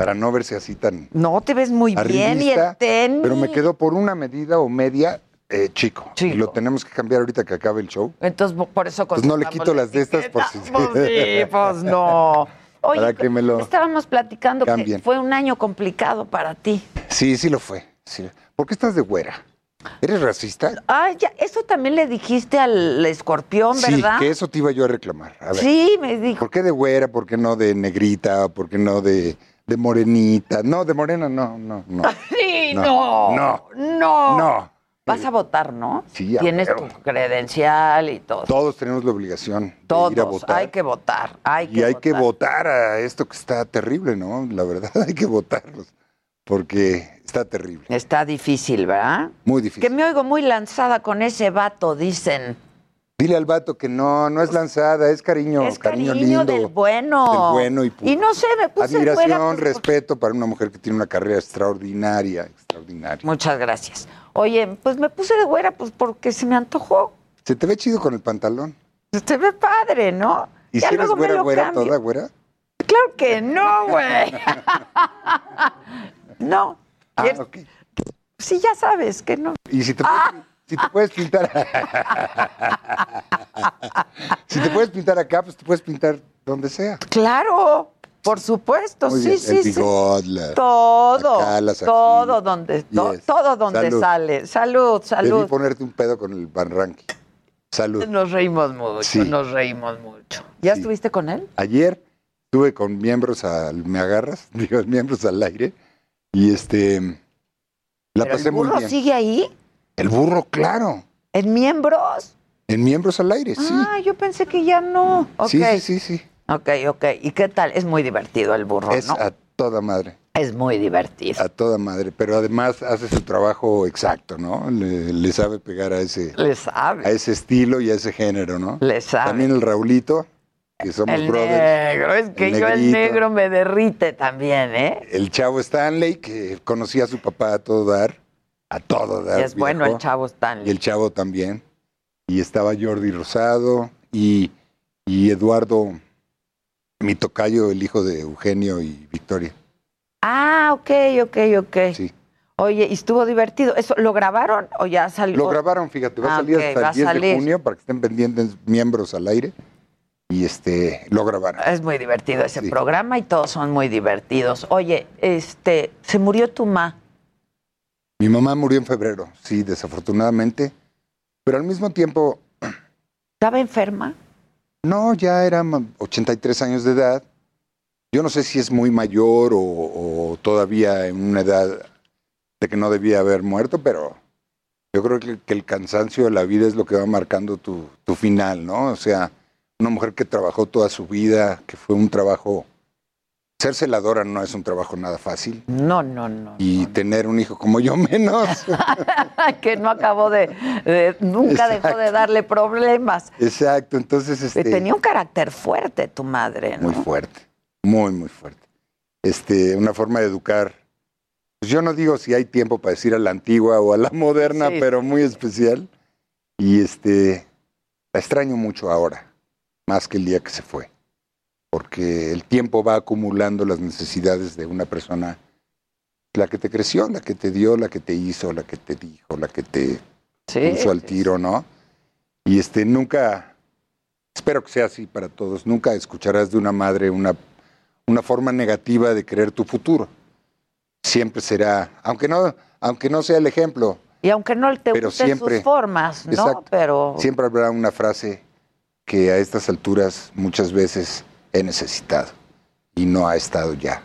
para no verse así tan No, te ves muy bien y el tenis. pero me quedó por una medida o media eh, chico. Y lo tenemos que cambiar ahorita que acabe el show. Entonces, po- por eso Pues no le quito la las de estas por si... Pues sí, pues no. Oye, Para que me lo estábamos platicando que fue un año complicado para ti. Sí, sí lo fue. sí. ¿Por qué estás de güera? ¿Eres racista? Ay, ya, eso también le dijiste al escorpión, Sí, ¿verdad? que eso te iba yo a reclamar. A ver, Sí, me dijo. ¿Por qué de güera? ¿Por qué no de negrita? ¿Por qué no de, de morenita? No, de morena no, no, no. Sí, No, no. No. No. Vas a votar, ¿no? Sí, a Tienes tu credencial y todo. Todos tenemos la obligación de ir a Todos. votar. Hay que votar. Hay que y hay votar. que votar a esto que está terrible, ¿no? La verdad, hay que votarlos. Porque está terrible. Está difícil, ¿verdad? Muy difícil. Que me oigo muy lanzada con ese vato, dicen. Dile al vato que no, no es lanzada, es cariño, es cariño, cariño lindo. del bueno. Del bueno y puro. Y no sé, me puse Admiración, fuera, pues, respeto para una mujer que tiene una carrera extraordinaria, extraordinaria. Muchas gracias. Oye, pues me puse de güera pues porque se me antojó. Se te ve chido con el pantalón. Se te ve padre, ¿no? ¿Y Ya si eres güera, güera, cambio. toda güera? Claro que no, güey. no. Ah, ok. Sí, ya sabes que no. Y si te, puedes, si te puedes pintar... si te puedes pintar acá, pues te puedes pintar donde sea. Claro, por supuesto, Muy sí, bien, sí, el sí. la- Todo, acá, las todo donde, to- Yes. todo donde Salud. sale. Salud, Debí salud. ponerte un pedo con el Van Ranking. Salud. Nos reímos mucho, Sí. nos reímos mucho. ¿Ya estuviste con él? Ayer estuve con miembros al... ¿Me agarras? Digo, miembros al aire. Y este... La ¿Pero pasé el burro muy bien. sigue ahí? El burro, claro. ¿En miembros? En miembros al aire, sí. Ah, yo pensé que ya no. Sí, sí, sí, sí. Ok, ok. ¿Y qué tal? Es muy divertido el burro, Es ¿no? a toda madre. Es muy divertido. A toda madre. Pero además hace su trabajo exacto, ¿no? Le, le sabe pegar a ese, Le sabe. a ese estilo y a ese género, ¿no? Le sabe. También el Raulito, que somos el brothers. negro, es que El yo el negro me derrite también, ¿eh? El chavo Stanley, que conocía a su papá a todo dar. A todo dar. Y es bueno el chavo Stanley. Y el chavo también. Y estaba Jordi Rosado y, y Eduardo, mi tocayo, el hijo de Eugenio y Victoria. Ah, ok, ok, ok. Sí. Oye, ¿y estuvo divertido? ¿Eso lo grabaron o ya salió? Lo grabaron, fíjate, va Ah, a salir ok, hasta el 10 de salir. junio para que estén pendientes miembros al aire. Y este, lo grabaron. Es muy divertido ese programa y todos son muy divertidos. Oye, este, se murió tu ma. Mi mamá murió en febrero, sí, desafortunadamente. Pero al mismo tiempo, ¿Estaba enferma? no, ya era ma- 83 años de edad. Yo no sé si es muy mayor o, o todavía en una edad de que no debía haber muerto, pero yo creo que, que el cansancio de la vida es lo que va marcando tu, tu final, ¿no? O sea, una mujer que trabajó toda su vida, que fue un trabajo... Ser celadora no es un trabajo nada fácil. No, no, no. Y tener un hijo como yo menos. que no acabó de, de- nunca dejó de darle problemas. Exacto, entonces este Tenía un carácter fuerte tu madre, ¿no? muy fuerte, muy muy fuerte. Este, una forma de educar. Pues yo no digo si hay tiempo para decir a la antigua o a la moderna, Sí. pero muy especial. Y este la extraño mucho ahora, más que el día que se fue. Porque el tiempo va acumulando las necesidades de una persona la que te creció, la que te dio, la que te hizo, la que te dijo, la que te Sí, puso al tiro, ¿no? Y este nunca, espero que sea así para todos, nunca escucharás de una madre una, una forma negativa de creer tu futuro. Siempre será, aunque no, aunque no sea el ejemplo, Y aunque no te Pero gusten siempre- sus formas, ¿no? Exacto. Pero siempre habrá una frase que a estas alturas muchas veces he necesitado y no ha estado ya.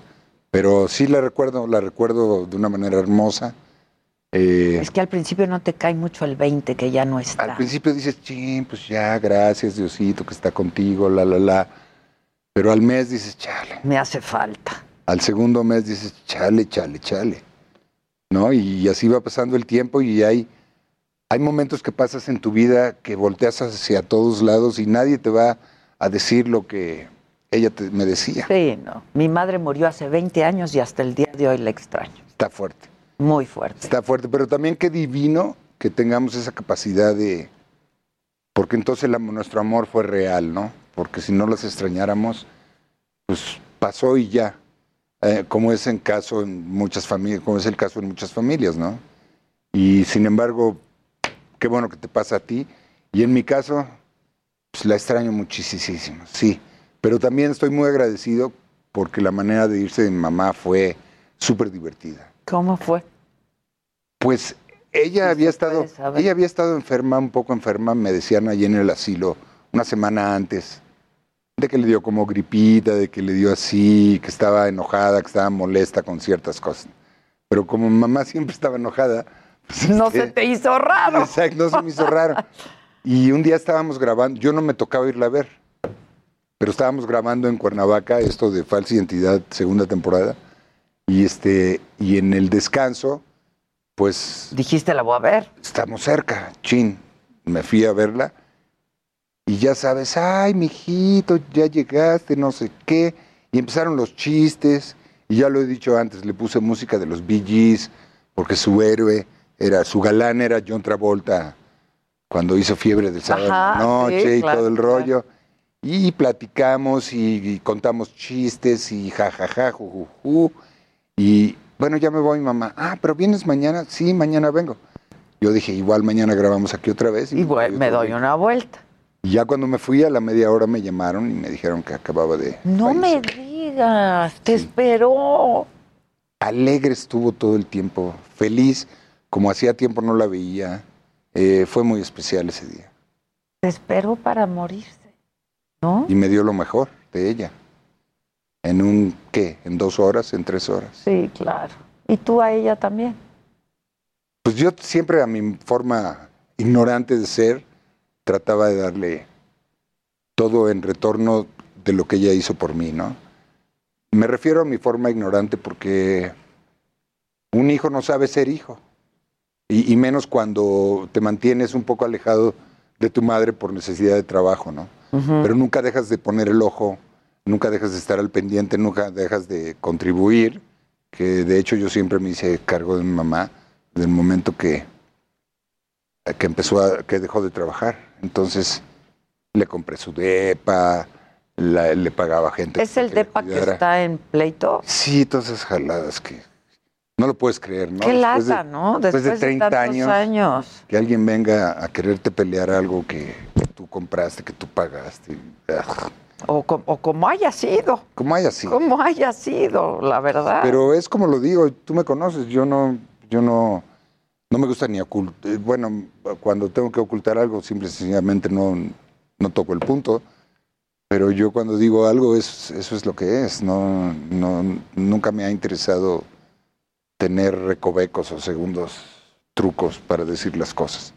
Pero sí la recuerdo, la recuerdo de una manera hermosa. Eh, es que al principio no te cae mucho el 20 que ya no está. Al principio dices, ching, pues ya, gracias Diosito que está contigo, la, la, la. Pero al mes dices, chale. Me hace falta. Al segundo mes dices, chale, chale, chale. ¿No? Y así va pasando el tiempo y hay, hay momentos que pasas en tu vida que volteas hacia todos lados y nadie te va a decir lo que ella te- me decía. Sí, no. Mi madre murió hace 20 años y hasta el día de hoy la extraño. Está fuerte. Muy fuerte. Está fuerte, pero también qué divino que tengamos esa capacidad de... Porque entonces la- nuestro amor fue real, ¿no? Porque si no las extrañáramos, pues pasó y ya. Eh, como es en caso en muchas familias, como es el caso en muchas familias, ¿no? Y sin embargo, qué bueno que te pasa a ti. Y en mi caso, pues la extraño muchísimo, sí. Pero también estoy muy agradecido porque la manera de irse de mi mamá fue súper divertida. ¿Cómo fue? Pues ella había estado, ella había estado enferma, un poco enferma, me decían allí en el asilo, una semana antes, de que le dio como gripita, de que le dio así, que estaba enojada, que estaba molesta con ciertas cosas. Pero como mi mamá siempre estaba enojada, pues, No este, se te hizo raro. Exacto, no se me hizo raro. Y un día estábamos grabando, yo no me tocaba irla a ver, pero estábamos grabando en Cuernavaca esto de Falsa Identidad, segunda temporada, y este, y en el descanso, pues Dijiste, la voy a ver. estamos cerca, chin. Me fui a verla y ya sabes, ay, mijito, ya llegaste, no sé qué. Y empezaron los chistes, y ya lo he dicho antes, le puse música de los Bee Gees, porque su héroe era, su galán era John Travolta cuando hizo Fiebre del Sábado en la Ajá, Noche sí, y claro, todo el claro. Y platicamos y, y contamos chistes y jajaja, jujuju. Y bueno, ya me voy, mamá. Ah, pero vienes mañana. Sí, mañana vengo. Yo dije, igual mañana grabamos aquí otra vez. Y bueno, me doy una vuelta. Y ya cuando me fui a la media hora me llamaron y me dijeron que acababa de... No me digas, te esperó. Alegre estuvo todo el tiempo, feliz, como hacía tiempo no la veía. Eh, fue muy especial ese día. Te esperó para morirse. ¿No? Y me dio lo mejor de ella. En un, ¿qué? En dos horas, en tres horas. Sí, claro. Y tú a ella también. Pues yo siempre a mi forma ignorante de ser trataba de darle todo en retorno de lo que ella hizo por mí, ¿no? Me refiero a mi forma ignorante porque un hijo no sabe ser hijo. Y, y menos cuando te mantienes un poco alejado de tu madre por necesidad de trabajo, ¿no? Pero nunca dejas de poner el ojo, nunca dejas de estar al pendiente, nunca dejas de contribuir, que de hecho yo siempre me hice cargo de mi mamá, del momento que, que empezó a, que dejó de trabajar. Entonces le compré su depa, la- le pagaba gente. ¿Es el depa que está en pleito? Sí, todas esas jaladas que no lo puedes creer, ¿no? Qué Después de- lata, ¿no? Después, de 30 tantos años, años. que alguien venga a quererte pelear algo que, que tú compraste, que tú pagaste. O, com- o como haya sido. Como haya sido. Como haya sido, la verdad. Pero es como lo digo, tú me conoces, yo no, yo no, no me gusta ni ocultar. Bueno, cuando tengo que ocultar algo, simple y sencillamente no, no toco el punto. Pero yo cuando digo algo, es, eso es lo que es. No, no, nunca me ha interesado tener recovecos o segundos trucos para decir las cosas.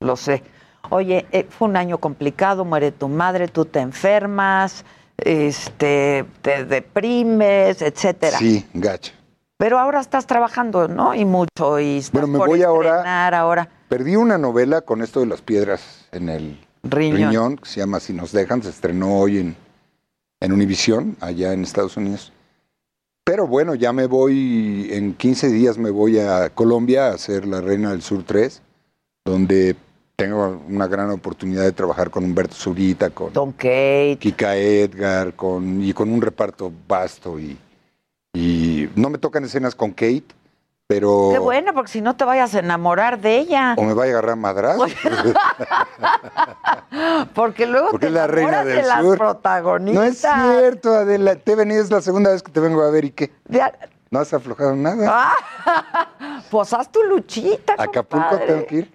Lo sé. Oye, eh, fue un año complicado, muere tu madre, tú te enfermas, este, te deprimes, etcétera. Sí, gacha. Pero ahora estás trabajando, ¿no? Y mucho, y estás Bueno, me por voy ahora-. Perdí una novela con esto de las piedras en el Riñón. riñón, que se llama Si nos dejan, se estrenó hoy en, en Univisión, allá en Estados Unidos. Pero bueno, ya me voy, en 15 días me voy a Colombia a hacer La Reina del Sur 3, donde tengo una gran oportunidad de trabajar con Humberto Zurita, con Don Kate, Kika Edgar, con, y con un reparto vasto. Y, y no me tocan escenas con Kate, pero... Qué bueno, porque si no te vayas a enamorar de ella. O me va a agarrar madrazos. Porque luego Porque te es la reina del de las sur. protagonistas. No es cierto, Adela. Te he venido, es la segunda vez que te vengo a ver y qué. Ya- No has aflojado nada. Ah, pues haz tu luchita, Acapulco compadre. tengo que ir.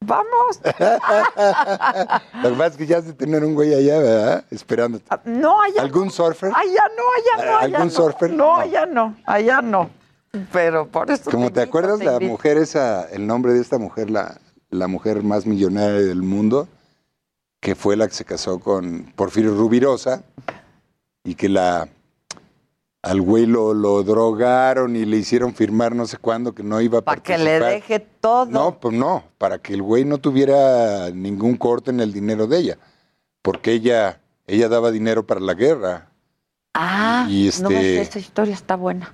Vamos. Lo que pasa es que ya has de tener un güey allá, ¿verdad? Esperándote. No, allá ¿Algún surfer? Allá no, allá no, allá ¿Algún no. surfer? No, allá no, allá no. Pero por eso Como te acuerdas, te la mujer esa, el nombre de esta mujer, la, la mujer más millonaria del mundo, que fue la que se casó con Porfirio Rubirosa y que la al güey lo, lo drogaron y le hicieron firmar no sé cuándo que no iba a Para que le deje todo. No, pues no, para que el güey no tuviera ningún corte en el dinero de ella, porque ella ella daba dinero para la guerra. Ah, y no este- esta historia está buena.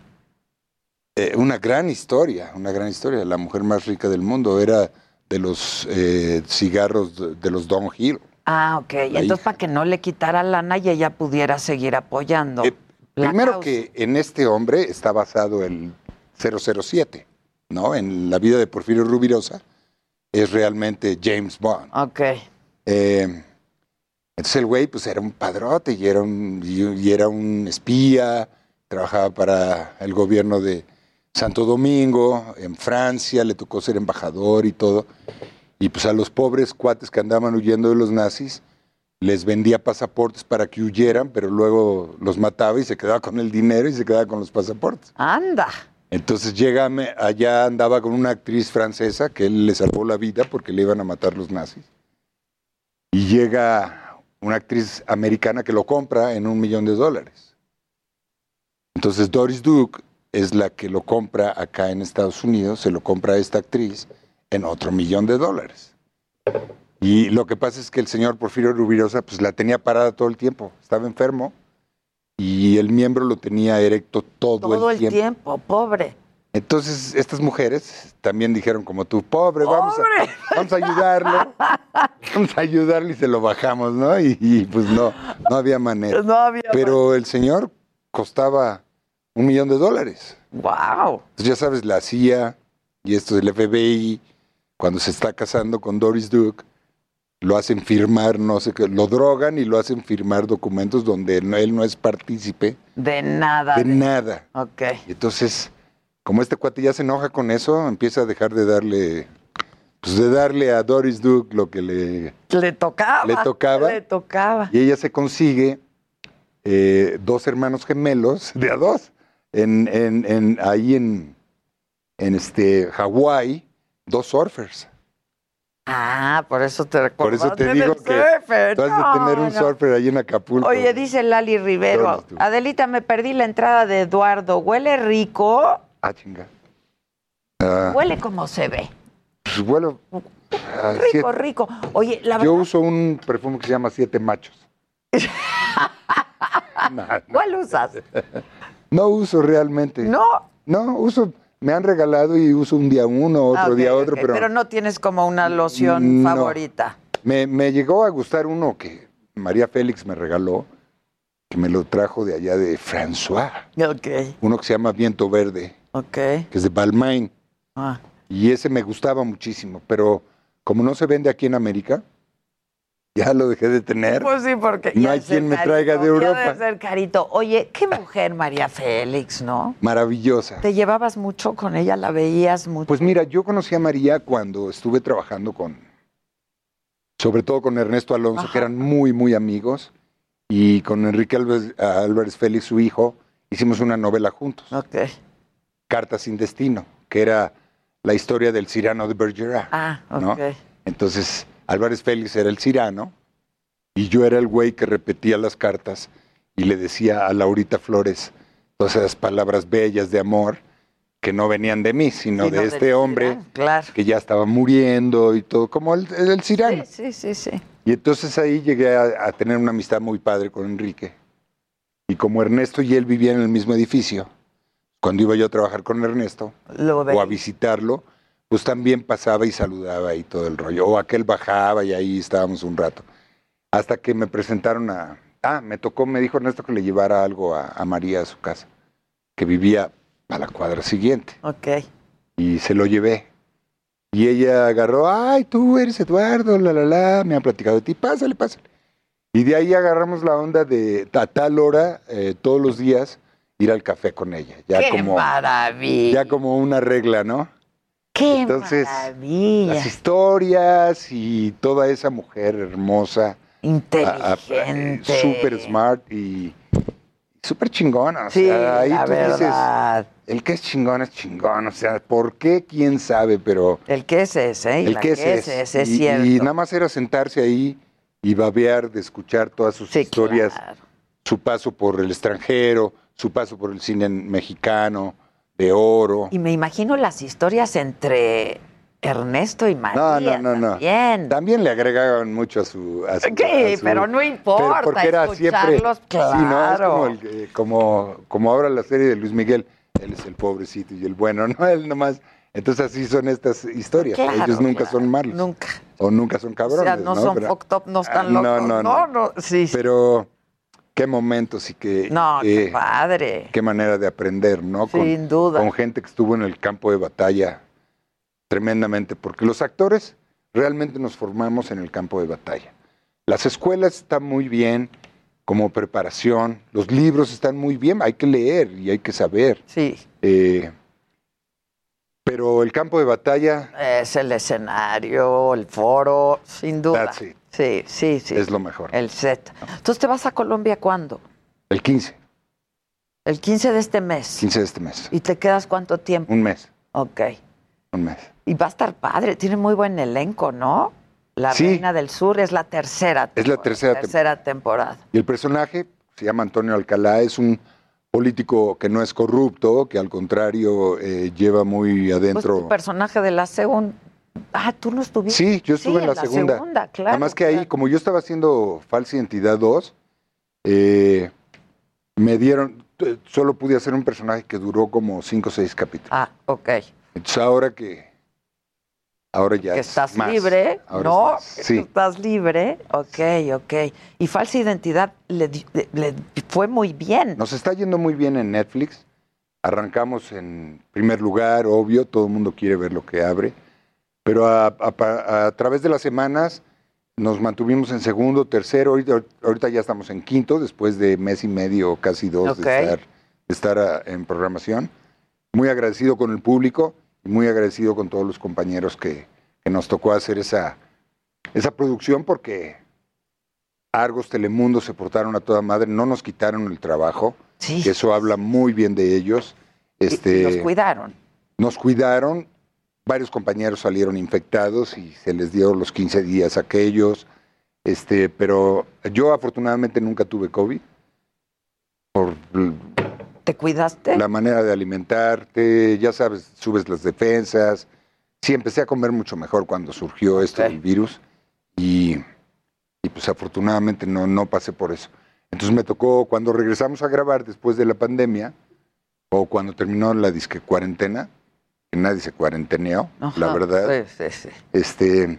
Eh, una gran historia, una gran historia. La mujer más rica del mundo era de los eh, cigarros de, de los Don Hill. Ah, ok. Y entonces para que no le quitara lana y ella pudiera seguir apoyando. Eh, Primero causa. que en este hombre está basado el 007, ¿no? En la vida de Porfirio Rubirosa es realmente James Bond. Ok. Eh, entonces el güey pues era un padrote y era un, y, y era un espía, trabajaba para el gobierno de Santo Domingo, en Francia, le tocó ser embajador y todo. Y pues a los pobres cuates que andaban huyendo de los nazis, les vendía pasaportes para que huyeran, pero luego los mataba y se quedaba con el dinero y se quedaba con los pasaportes. Anda. Entonces llega, allá andaba con una actriz francesa que él le salvó la vida porque le iban a matar los nazis. Y llega una actriz americana que lo compra en un millón de dólares. Entonces Doris Duke es la que lo compra acá en Estados Unidos, se lo compra a esta actriz en otro millón de dólares. Y lo que pasa es que el señor Porfirio Rubirosa pues la tenía parada todo el tiempo, estaba enfermo y el miembro lo tenía erecto todo, Todo el tiempo. tiempo, pobre. Entonces, estas mujeres también dijeron como tú, pobre, vamos a, vamos a ayudarlo, vamos a ayudarlo y se lo bajamos, ¿no? Y, y, pues no, no había manera. No había Pero el señor costaba un millón de dólares. ¡Wow! Entonces, ya sabes, la CIA y esto del FBI, cuando se está casando con Doris Duke, lo hacen firmar, no sé qué, lo drogan y lo hacen firmar documentos donde no- él no es partícipe De nada. de nada. Ok. Y entonces, como este cuate ya se enoja con eso, empieza a dejar de darle, pues de darle a Doris Duke lo que le, Le tocaba. Le tocaba. Le tocaba. y ella se consigue eh, dos hermanos gemelos, de a dos, en, en, en- ahí en, en este Hawái, dos surfers. Ah, por eso te Por eso te digo que surfer. tú has de tener un no. surfer ahí en Acapulco. Oye, dice Lali Rivero. Adelita, me perdí la entrada de Eduardo. ¿Huele rico? Ah, chinga. Ah, Huele como se ve. pues, bueno, ah, Rico, siete- rico. Oye, la Yo verdad, uso un perfume que se llama Siete Machos. No. ¿cuál usas? No uso realmente. No. No, uso. me han regalado y uso un día uno, otro Ah, día otro, ok, pero, no tienes como una loción No. favorita. me, me llegó a gustar uno que María Félix me regaló, que me lo trajo de allá de François, Ok, uno que se llama Viento Verde, ok. que es de Balmain. Ah. Y ese me gustaba muchísimo, pero como no se vende aquí en América, ya lo dejé de tener. Pues sí, porque no hay quien me carito, traiga de Europa. debe ser carito. Oye, qué mujer María Félix, ¿no? Maravillosa. ¿Te llevabas mucho con ella? ¿La veías mucho? Pues mira, yo conocí a María cuando estuve trabajando con, sobre todo con Ernesto Alonso, que eran muy, muy amigos, y con Enrique Álvarez, Álvarez Félix, su hijo, hicimos una novela juntos. Ok. Carta sin destino, que era la historia del Cirano de Bergerac. Ah, ¿no? ok. Entonces, Álvarez Félix era el Cirano y yo era el güey que repetía las cartas y le decía a Laurita Flores todas esas palabras bellas de amor que no venían de mí, sino Sino de este hombre claro. que ya estaba muriendo y todo, como el, el Cirano. Sí, sí, sí. Y entonces ahí llegué a, a tener una amistad muy padre con Enrique. Y como Ernesto y él vivían en el mismo edificio, cuando iba yo a trabajar con Ernesto o a visitarlo, pues también pasaba y saludaba y todo el rollo. O aquel bajaba y ahí estábamos un rato. Hasta que me presentaron a... Ah, me tocó, me dijo Ernesto que le llevara algo a, a María a su casa, que vivía a la cuadra siguiente. Ok. Y se lo llevé. Y ella agarró, ay, tú eres Eduardo, la, la, la, me han platicado de ti, pásale, pásale. Y de ahí agarramos la onda de a tal hora, eh, todos los días, ir al café con ella. Ya ¡Qué como, maravilla! Ya como una regla, ¿no? ¡Qué Entonces, maravilla! Las historias y toda esa mujer hermosa. Inteligente. Súper smart y súper chingona. O Sí, sea, ahí la tú dices, el que es chingón es chingón. O sea, ¿por qué? ¿Quién sabe? Pero El que es ese, ¿eh? El la que es que es. es, es y, cierto. y nada más era sentarse ahí y babear de escuchar todas sus historias, su paso por el extranjero, su paso por el cine mexicano, de oro. Y me imagino las historias entre Ernesto y No, María. no, no, no. También. También le agregaban mucho a su. a su- Sí, a su- pero no importa porque era siempre. escucharlos, Sí, ¿no? Es claro. como, el- como, como ahora la serie de Luis Miguel. Él es el pobrecito y el bueno, ¿no? Él nomás. Entonces así son estas historias. Claro, Ellos nunca claro. son malos. Nunca. O nunca son O cabrones. sea, no, son Pero- fucked up, no están locos. no, no, no. no. sí. sí. Pero qué momentos y qué. No, qué eh, padre. Qué manera de aprender, ¿no? Con- Sin duda. Con gente que estuvo en el campo de batalla tremendamente, porque los actores realmente nos formamos en el campo de batalla. Las escuelas están muy bien como preparación, los libros están muy bien, hay que leer y hay que saber. Sí. Eh, pero el campo de batalla Es el escenario, el foro, sin duda. That's it. Sí, sí, sí. es lo mejor. El set. Entonces, ¿te vas a Colombia cuándo? El 15, El 15 de este mes. 15 de este mes, ¿Y te quedas cuánto tiempo? un mes, Ok. un mes. Y va a estar padre, tiene muy buen elenco, ¿no? La Sí. Reina del Sur es la tercera Es la temporada, tercera tercera temporada. Y el personaje se llama Antonio Alcalá, es un político que no es corrupto, que al contrario eh, lleva muy Pues adentro. tu personaje de la segunda. Ah, tú no estuviste. Sí, yo estuve en la, segunda. claro. Además que ahí, como yo estaba haciendo Falsa Identidad 2, eh, me dieron, solo pude hacer un personaje que duró como 5 o 6 capítulos. Ah, ok. Entonces ahora que, ahora ya que es estás más. libre, Ahora ¿no? es Sí. estás libre. Ok, ok. Y falsa identidad le, di- le- le fue muy bien. Nos está yendo muy bien en Netflix. Arrancamos en primer lugar, obvio, todo el mundo quiere ver lo que abre. Pero a, a a través de las semanas nos mantuvimos en segundo, tercero, ahorita, ahorita ya estamos en quinto, después de mes y medio, casi dos, Ok. de estar, de estar ah, en programación. Muy agradecido con el público y muy agradecido con todos los compañeros que, que nos tocó hacer esa, esa producción porque Argos, Telemundo se portaron a toda madre, no nos quitaron el trabajo, que eso habla muy bien de ellos. Este, Y los cuidaron. nos cuidaron, varios compañeros salieron infectados y se les dio los 15 días a aquellos, este, pero yo afortunadamente nunca tuve COVID por ¿Te cuidaste? la manera de alimentarte, ya sabes, subes las defensas. Sí, empecé a comer mucho mejor cuando surgió esto del virus y, y pues afortunadamente no, no pasé por eso. Entonces me tocó, cuando regresamos a grabar después de la pandemia, o cuando terminó la disque cuarentena, nadie se cuarenteneó, la verdad. Sí, sí. Este,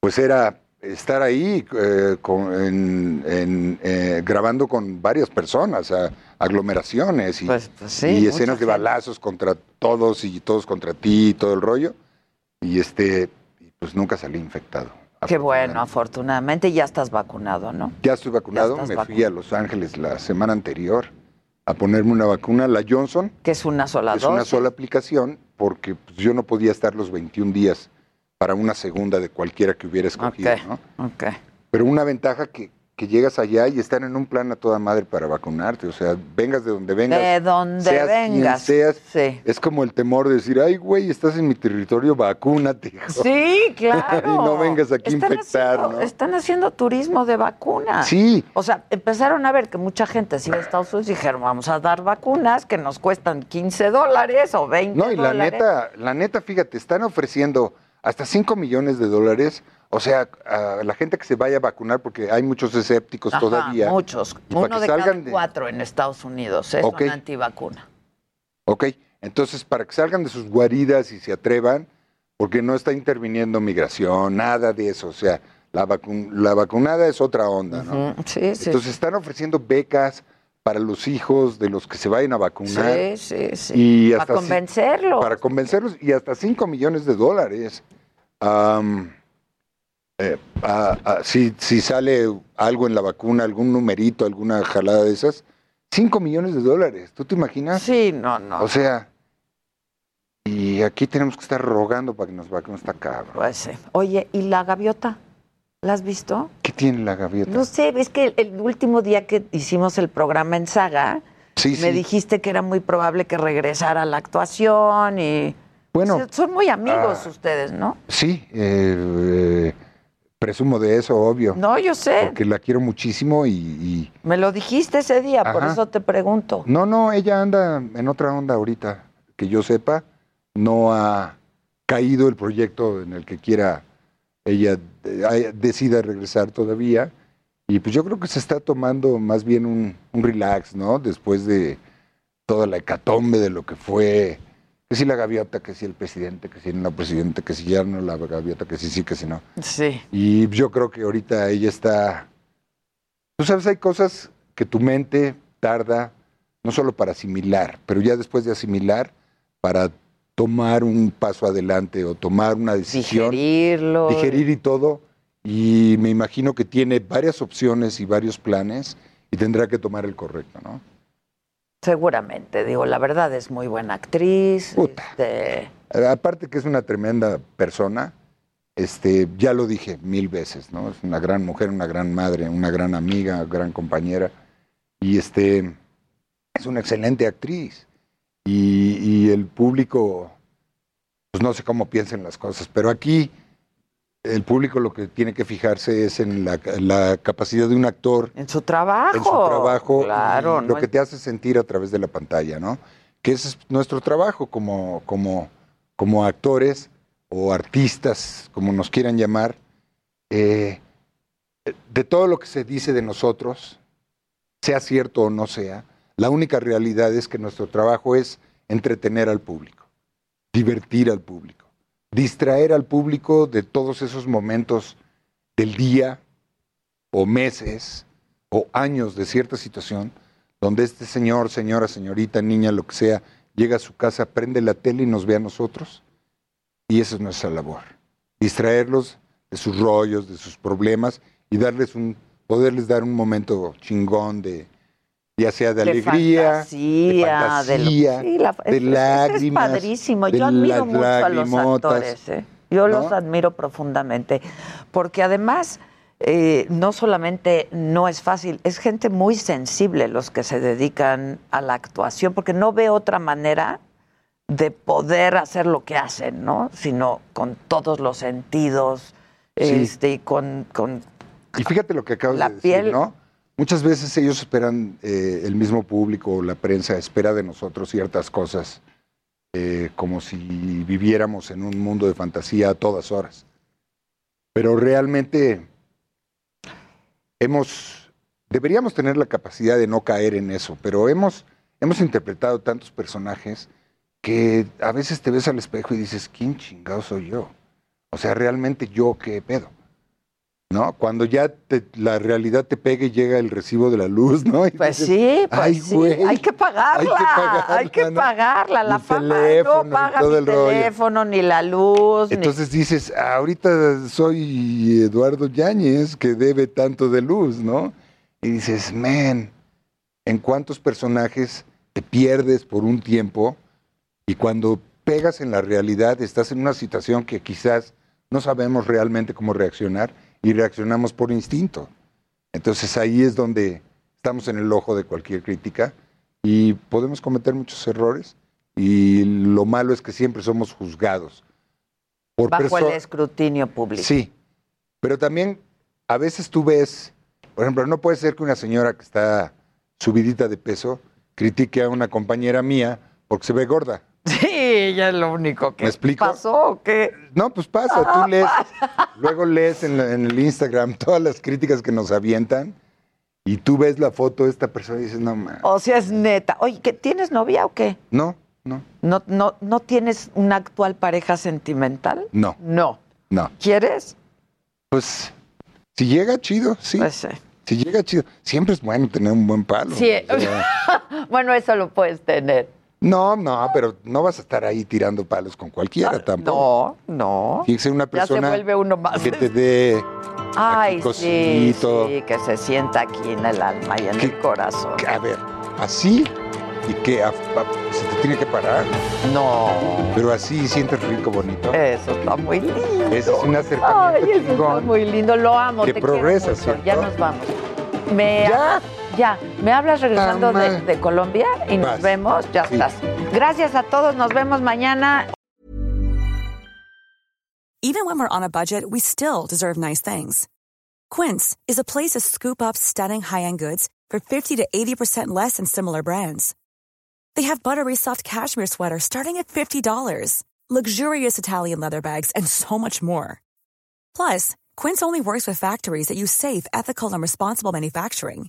pues era estar ahí eh, con- en- en, eh, grabando con varias personas, a- aglomeraciones y, Pues, sí, y mucha escenas de balazos contra todos y todos contra ti y todo el rollo. Y este, pues nunca salí infectado. Qué bueno, afortunadamente ya estás vacunado, ¿no? Ya estoy vacunado, Ya me fui a Los Ángeles la semana anterior a ponerme una vacuna, la Johnson. Que es una sola Es una sola aplicación porque pues, yo no podía estar los 21 días para una segunda de cualquiera que hubiera escogido, Ok, ¿no? ok. Pero una ventaja que, que llegas allá y están en un plan a toda madre para vacunarte, o sea, vengas de donde vengas. De donde seas vengas. Quien seas, Sí. es como el temor de decir, ay, güey, estás en mi territorio, vacúnate. hijo". Sí, claro. y no vengas aquí a Están infectar, haciendo- ¿no? Están haciendo turismo de vacunas. Sí. O sea, empezaron a ver que mucha gente iba a Estados Unidos y dijeron, vamos a dar vacunas que nos cuestan 15 dólares o 20 No, y la dólares. neta, la neta, fíjate, están ofreciendo hasta 5 millones de dólares. O sea, a la gente que se vaya a vacunar, porque hay muchos escépticos Ajá, todavía. Muchos. Para Uno de cada de- cuatro en Estados Unidos es Ok. una antivacuna. Ok, entonces para que salgan de sus guaridas y se atrevan, porque no está interviniendo migración, nada de eso. O sea, la, vacun- la vacunada es otra onda, ¿no? Sí, sí. Entonces están ofreciendo becas para los hijos de los que se vayan a vacunar. Sí, sí, sí. Y Para hasta ci- convencerlos. Para convencerlos y hasta 5 millones de dólares. Am, eh, ah, ah, si, si sale algo en la vacuna, algún numerito, alguna jalada de esas, 5 millones de dólares. ¿Tú te imaginas? Sí, no, no. O sea, y aquí tenemos que estar rogando para que nos vacunen esta cabrón. Pues sí. Oye, ¿y la gaviota? ¿La has visto? ¿Qué tiene la gaviota? No sé, es que el, el último día que hicimos el programa en Saga, Sí, me sí. dijiste que era muy probable que regresara a la actuación y... Bueno, son muy amigos ah, ustedes, ¿no? Sí, eh, eh, presumo de eso, obvio. No, yo sé. Porque la quiero muchísimo y- y Me lo dijiste ese día, por eso te pregunto. No, no, ella anda en otra onda ahorita. Que yo sepa, no ha caído el proyecto en el que quiera ella eh, decida regresar todavía. Y pues yo creo que se está tomando más bien un, un relax, ¿no? Después de toda la hecatombe de lo que fue, que si la gaviota, que si el presidente, que si no la presidente, que si ya no la gaviota, que si sí, que si no. Sí. Y yo creo que ahorita ella está. Tú sabes, hay cosas que tu mente tarda no solo para asimilar, pero ya después de asimilar, para tomar un paso adelante o tomar una decisión. Digerirlo. Digerir y todo. Y me imagino que tiene varias opciones y varios planes y tendrá que tomar el correcto, ¿no? Seguramente, digo, la verdad es muy buena actriz. este, Aparte que es una tremenda persona, este, ya lo dije mil veces, ¿no? Es una gran mujer, una gran madre, una gran amiga, gran compañera. Y este, es una excelente actriz. Y, y el público, pues no sé cómo piensen las cosas, pero aquí el público lo que tiene que fijarse es en la, la capacidad de un actor en su trabajo. en su trabajo Claro, y lo no que es- te hace sentir a través de la pantalla, ¿no? Que ese es nuestro trabajo como, como, como actores o artistas, como nos quieran llamar, eh, de todo lo que se dice de nosotros, sea cierto o no sea, la única realidad es que nuestro trabajo es entretener al público, divertir al público, distraer al público de todos esos momentos del día o meses o años de cierta situación donde este señor, señora, señorita, niña, lo que sea, llega a su casa, prende la tele y nos ve a nosotros. Y esa es nuestra labor. Distraerlos de sus rollos, de sus problemas y darles un, poderles dar un momento chingón de, ya sea de, de alegría, fantasía, de, de, lo- fantasía, sí, la- de es- lágrimas. Es padrísimo. de Yo admiro mucho a los actores. ¿eh? Yo ¿no? los admiro profundamente. Porque además, eh, no solamente no es fácil, es gente muy sensible los que se dedican a la actuación, porque no ve otra manera de poder hacer lo que hacen, ¿no? Sino con todos los sentidos, Sí. este, y con, con Y fíjate lo que acabas La de decir, piel- ¿no? Muchas veces ellos esperan, eh, el mismo público o la prensa espera de nosotros ciertas cosas, eh, como si viviéramos en un mundo de fantasía a todas horas. Pero realmente hemos, deberíamos tener la capacidad de no caer en eso, pero hemos, hemos interpretado tantos personajes que a veces te ves al espejo y dices, ¿quién chingado soy yo? O sea, realmente yo qué pedo. ¿No? Cuando ya te- la realidad te pega y llega el recibo de la luz, ¿no? Y Pues dices, sí, pues "Ay, sí. güey, hay que pagarla. hay que pagarla, Hay que ¿no? pagarla. La fama teléfono no paga todo mi el rollo. teléfono, ni la luz. ni- Entonces dices, ahorita soy Eduardo Yáñez que debe tanto de luz, ¿no? Y dices, man, ¿en cuántos personajes te pierdes por un tiempo? Y cuando pegas en la realidad, estás en una situación que quizás no sabemos realmente cómo reaccionar y reaccionamos por instinto. Entonces ahí es donde estamos en el ojo de cualquier crítica y podemos cometer muchos errores y lo malo es que siempre somos juzgados. Por bajo el escrutinio público. Sí, pero también a veces tú ves, por ejemplo, no puede ser que una señora que está subidita de peso critique a una compañera mía porque se ve gorda. Sí, ya es lo único que ¿Me explico? pasó. o ¿Qué? No, pues pasa, Ah, tú lees, luego lees en, la- en el Instagram todas las críticas que nos avientan y tú ves la foto de esta persona y dices, no, ma, O sea, es neta. Oye, ¿que ¿tienes novia o qué? no, no, ¿No, no, ¿No tienes una actual pareja sentimental? no, No. no. ¿Quieres? Pues si llega chido, sí. Pues Si llega chido, siempre es bueno tener un buen palo. Sí. o sea, bueno, eso lo puedes tener. No, no, pero no vas a estar ahí tirando palos con cualquiera tampoco. No, no. Tiene que ser una Ya se persona vuelve uno más. que te dé Ay, sí, cosito. sí, que se sienta aquí en el alma y en el corazón. a ver, así y que a- a- se te tiene que parar. No. Pero así sientes rico, bonito. Eso está muy lindo. Ese es un Ay, acercamiento eso está muy lindo. Lo amo. Que te quiero progresa, mucho. ¿cierto? Ya nos vamos. Me, ¿Ya? Ya. ¿Me hablas regresando de, de Colombia? Y nos Vas. vemos. Ya Sí. estás. Gracias a todos. Nos vemos mañana. Even when we're on a budget, we still deserve nice things. Quince is a place to scoop up stunning high-end goods for 50 to 80% less than similar brands. They have buttery soft cashmere sweaters starting at $50, luxurious Italian leather bags, and so much more. Plus, Quince only works with factories that use safe, ethical, and responsible manufacturing.